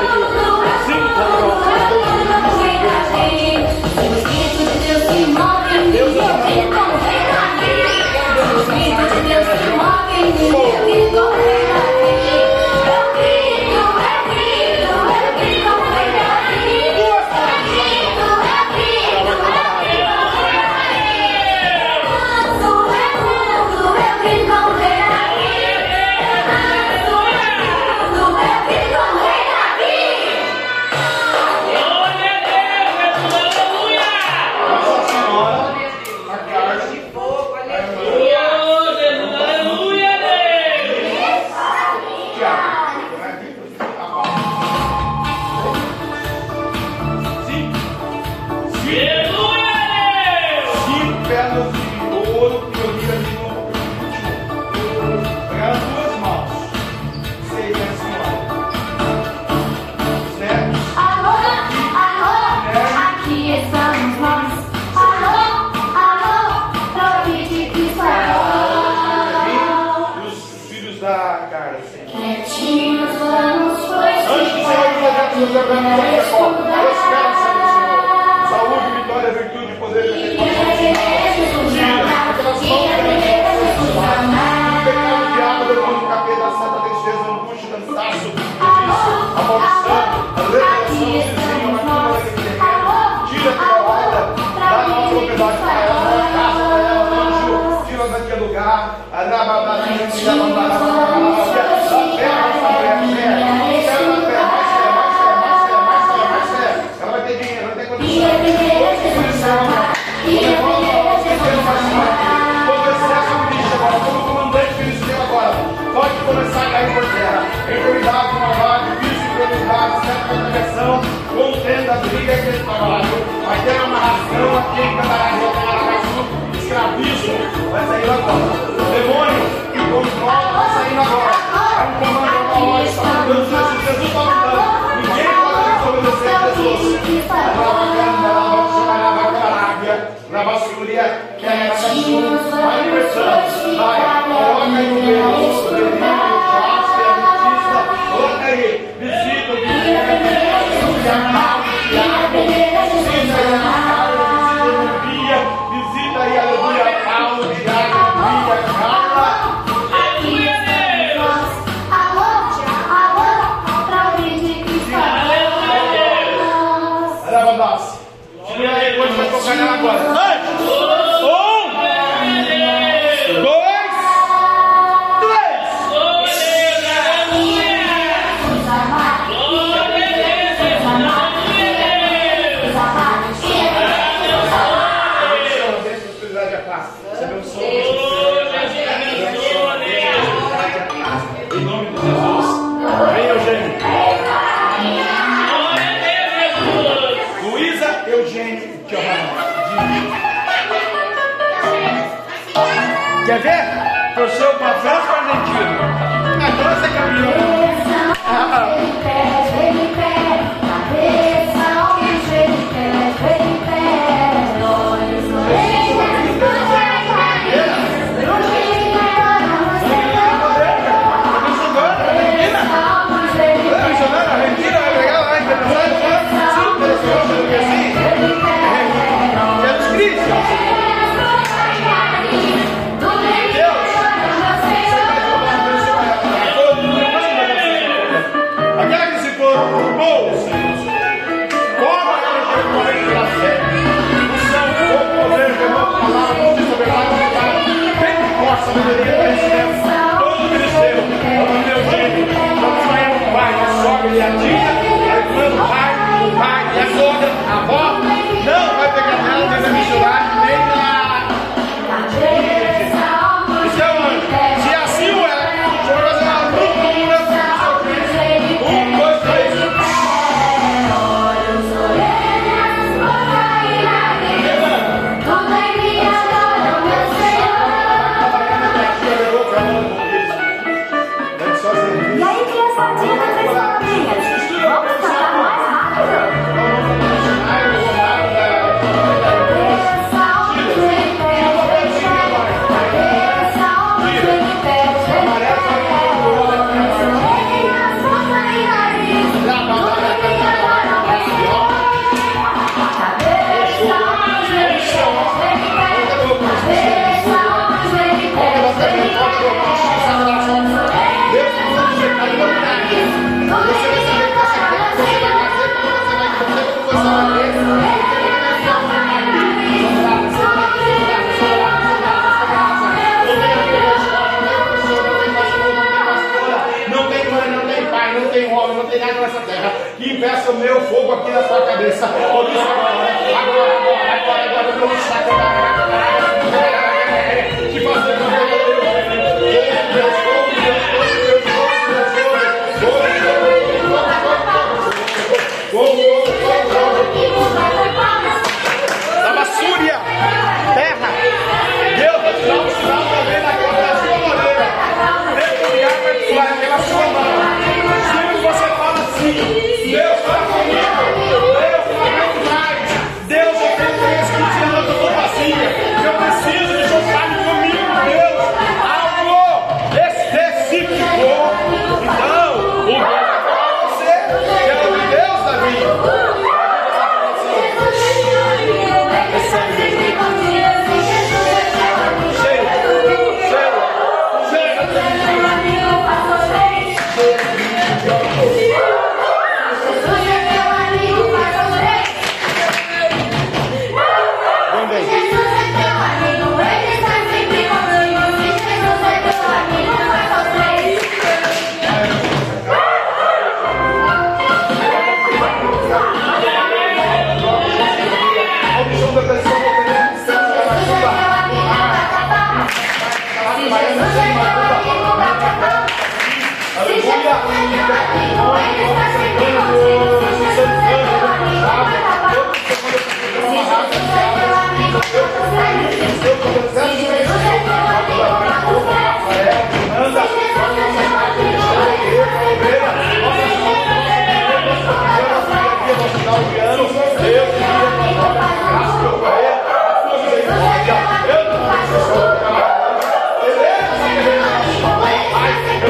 Thank you. uma pinta da Aracaju, escraviza, vai sair agora. O demônio que controla vai sair agora. Há um comando uma hora, está mudando Jesus. vai, está mudando. Ninguém pode desobedecer a Jesus. Na basculia, que é a Vai, pressão. Vai, coloca aí o meu rosto. one. Jesus. tua cabeça. Agora, agora, agora, agora, agora, agora, agora, não agora, agora, agora, Que agora, agora, agora, agora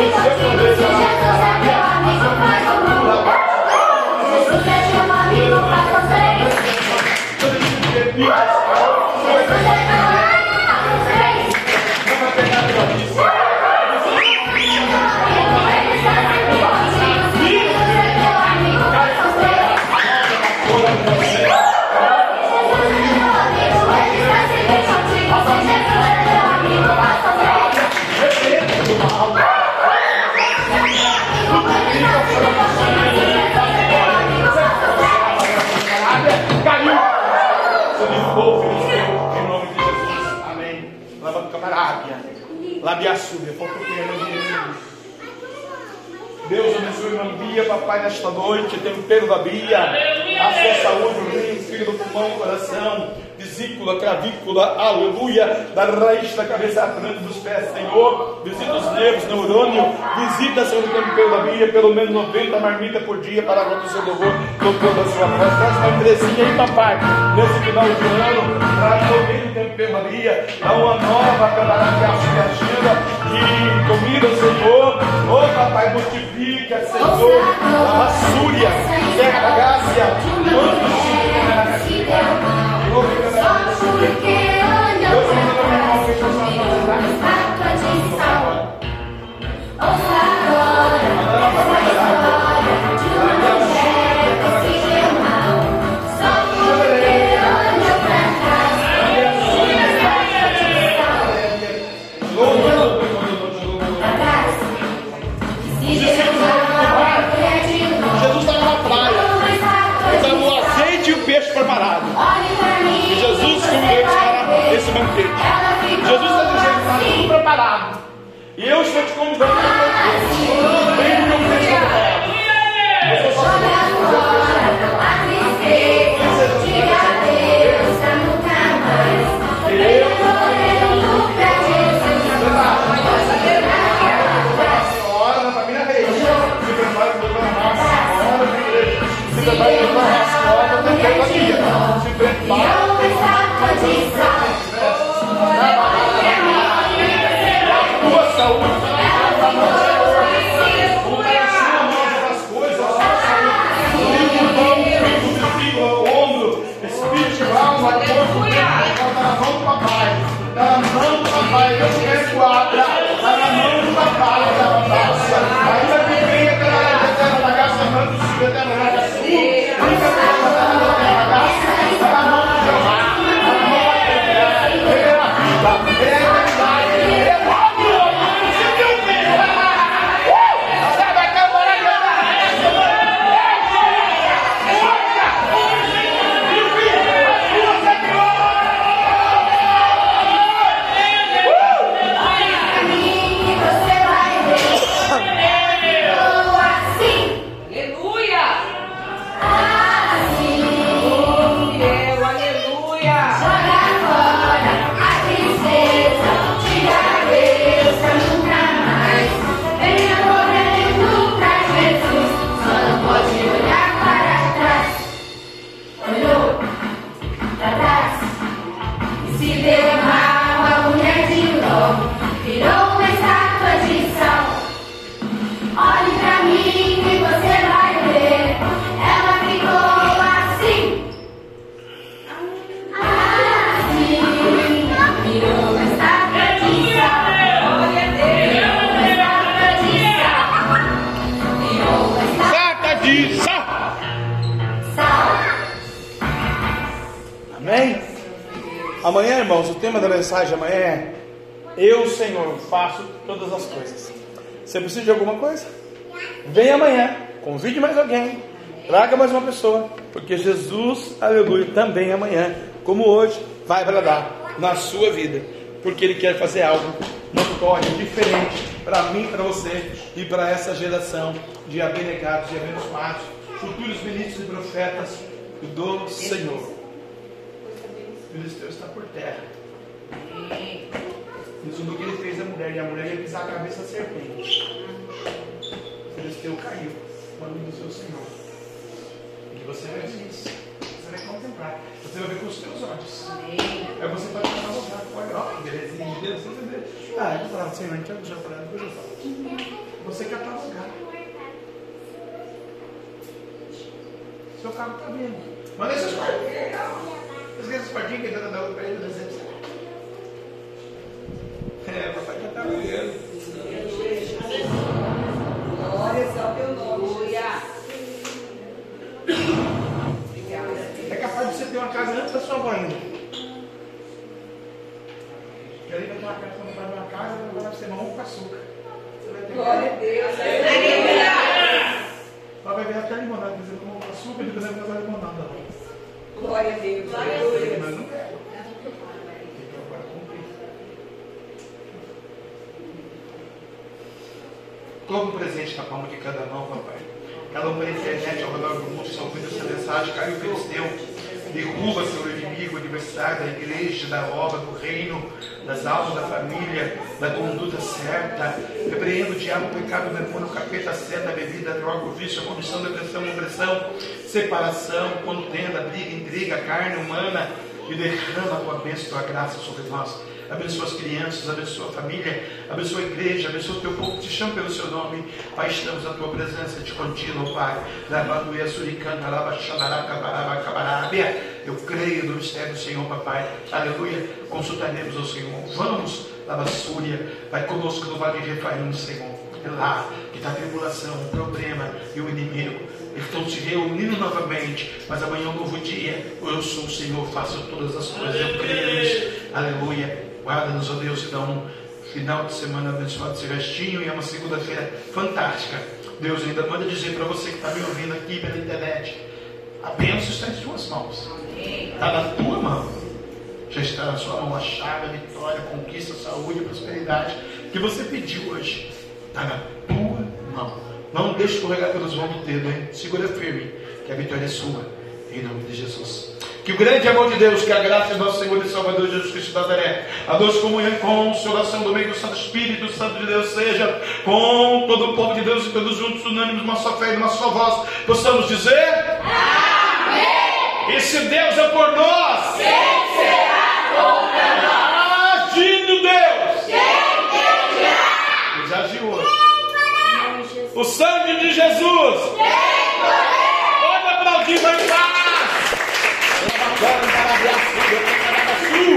Cristo, Jesus, Jesus, Jesus, Lábia súbia. Falta o termo de Deus abençoe a Bia, papai, nesta noite. Tempero da Bia. A sua saúde, o rim, fígado, pulmão, coração, vesícula, clavícula, aleluia. Da raiz da cabeça à frente dos pés, Senhor. Visita os nervos, neurônio. Visita, Senhor, o tempero da Bia. Pelo menos 90 marmitas por dia para a do seu louvor. Tocando a sua voz. Traz uma empresinha aí, papai. Nesse final de ano. Traz alguém Bia. Dá uma nova camarada de agenda. E comida, Senhor. Ô, papai, multiplica, Senhor. A Súria. Terra da Gácia. Quantos Só porque olhou E ver. esse banquete. Jesus está dizendo está tudo preparado. E eu estou te convidando para o banquete. Também amanhã, como hoje, vai bradar na sua vida, porque Ele quer fazer algo notório, diferente para mim, para você e para essa geração de abnegados e abençoados, futuros ministros e profetas do Senhor. O filisteu está por terra. Isso do que ele fez a mulher, e a mulher ia pisar a cabeça da serpente. O filisteu caiu, quando do seu Senhor. E você ver isso. Você vai ver com os seus olhos. Aí você pode catalogar. Olha, ó, que belezinha, Deus, você vê. Ah, eu vou falar, Senhor, vai já falar, depois eu falo. Você catalogar. Seu carro está vindo. Manda esses quartinhos. Esqueça esses quartinhos que a dona deu para ele, Glória a Deus. Vai beber até limonada, você tomou açúcar e depois vai fazer limonada. Glória a Deus. Glória a Deus. Mas não um presente na palma de cada mão, papai. Cada uma internet, ao redor do mundo, são ouvindo essa mensagem, caiu o Filisteu. Derruba, seu inimigo, adversário da igreja, da obra, do reino das almas, da família, da conduta certa. Repreendo o diabo, o pecado, o demônio, o capeta, a seta, a bebida, a droga, o vício, a corrupção, depressão, opressão, separação, contenda, briga, intriga, carne humana. E derrama a tua bênção, a tua graça sobre nós abençoa as crianças, abençoa a família, abençoa a igreja, abençoa o teu povo, te chama pelo seu nome. Pai, estamos na tua presença de contínuo, Pai. Lavando e suricanta, lava, cabarábia. Eu creio no mistério do Senhor, papai. Aleluia. Consultaremos ao Senhor. Vamos, lava Súria. Vai conosco no Vale de Refaim, Senhor. É lá que está a tribulação, o problema e o inimigo. Eles estão se reunindo novamente, mas amanhã é um novo dia. Eu sou o Senhor, faço todas as coisas. Eu creio nisso. Aleluia. Guarda-nos, ó Deus, e dá um final de semana abençoado esse restinho e é uma segunda-feira fantástica. Deus ainda manda dizer para você que está me ouvindo aqui pela internet: a bênção está em suas mãos, está na tua mão. Já está na sua mão a chave, a vitória, a conquista, a saúde, a prosperidade que você pediu hoje. Está na tua mão. Não deixe escorregar pelos vãos do dedo, hein? Segura firme, que a vitória é sua. Em nome de Jesus. Que o grande amor de Deus, que a graça de nosso Senhor e Salvador Jesus Cristo da Nazaré, a doce comunhão e consolação do meio do Santo Espírito Santo de Deus seja com todo o povo de Deus e todos juntos, unânimes, uma só fé e uma só voz, possamos dizer: Amém! E se Deus é por nós, Quem será contra nós? agindo Deus, Quem? Deus age hoje. O sangue de Jesus, pode aplaudir, vai em paz. Lava a cara, para a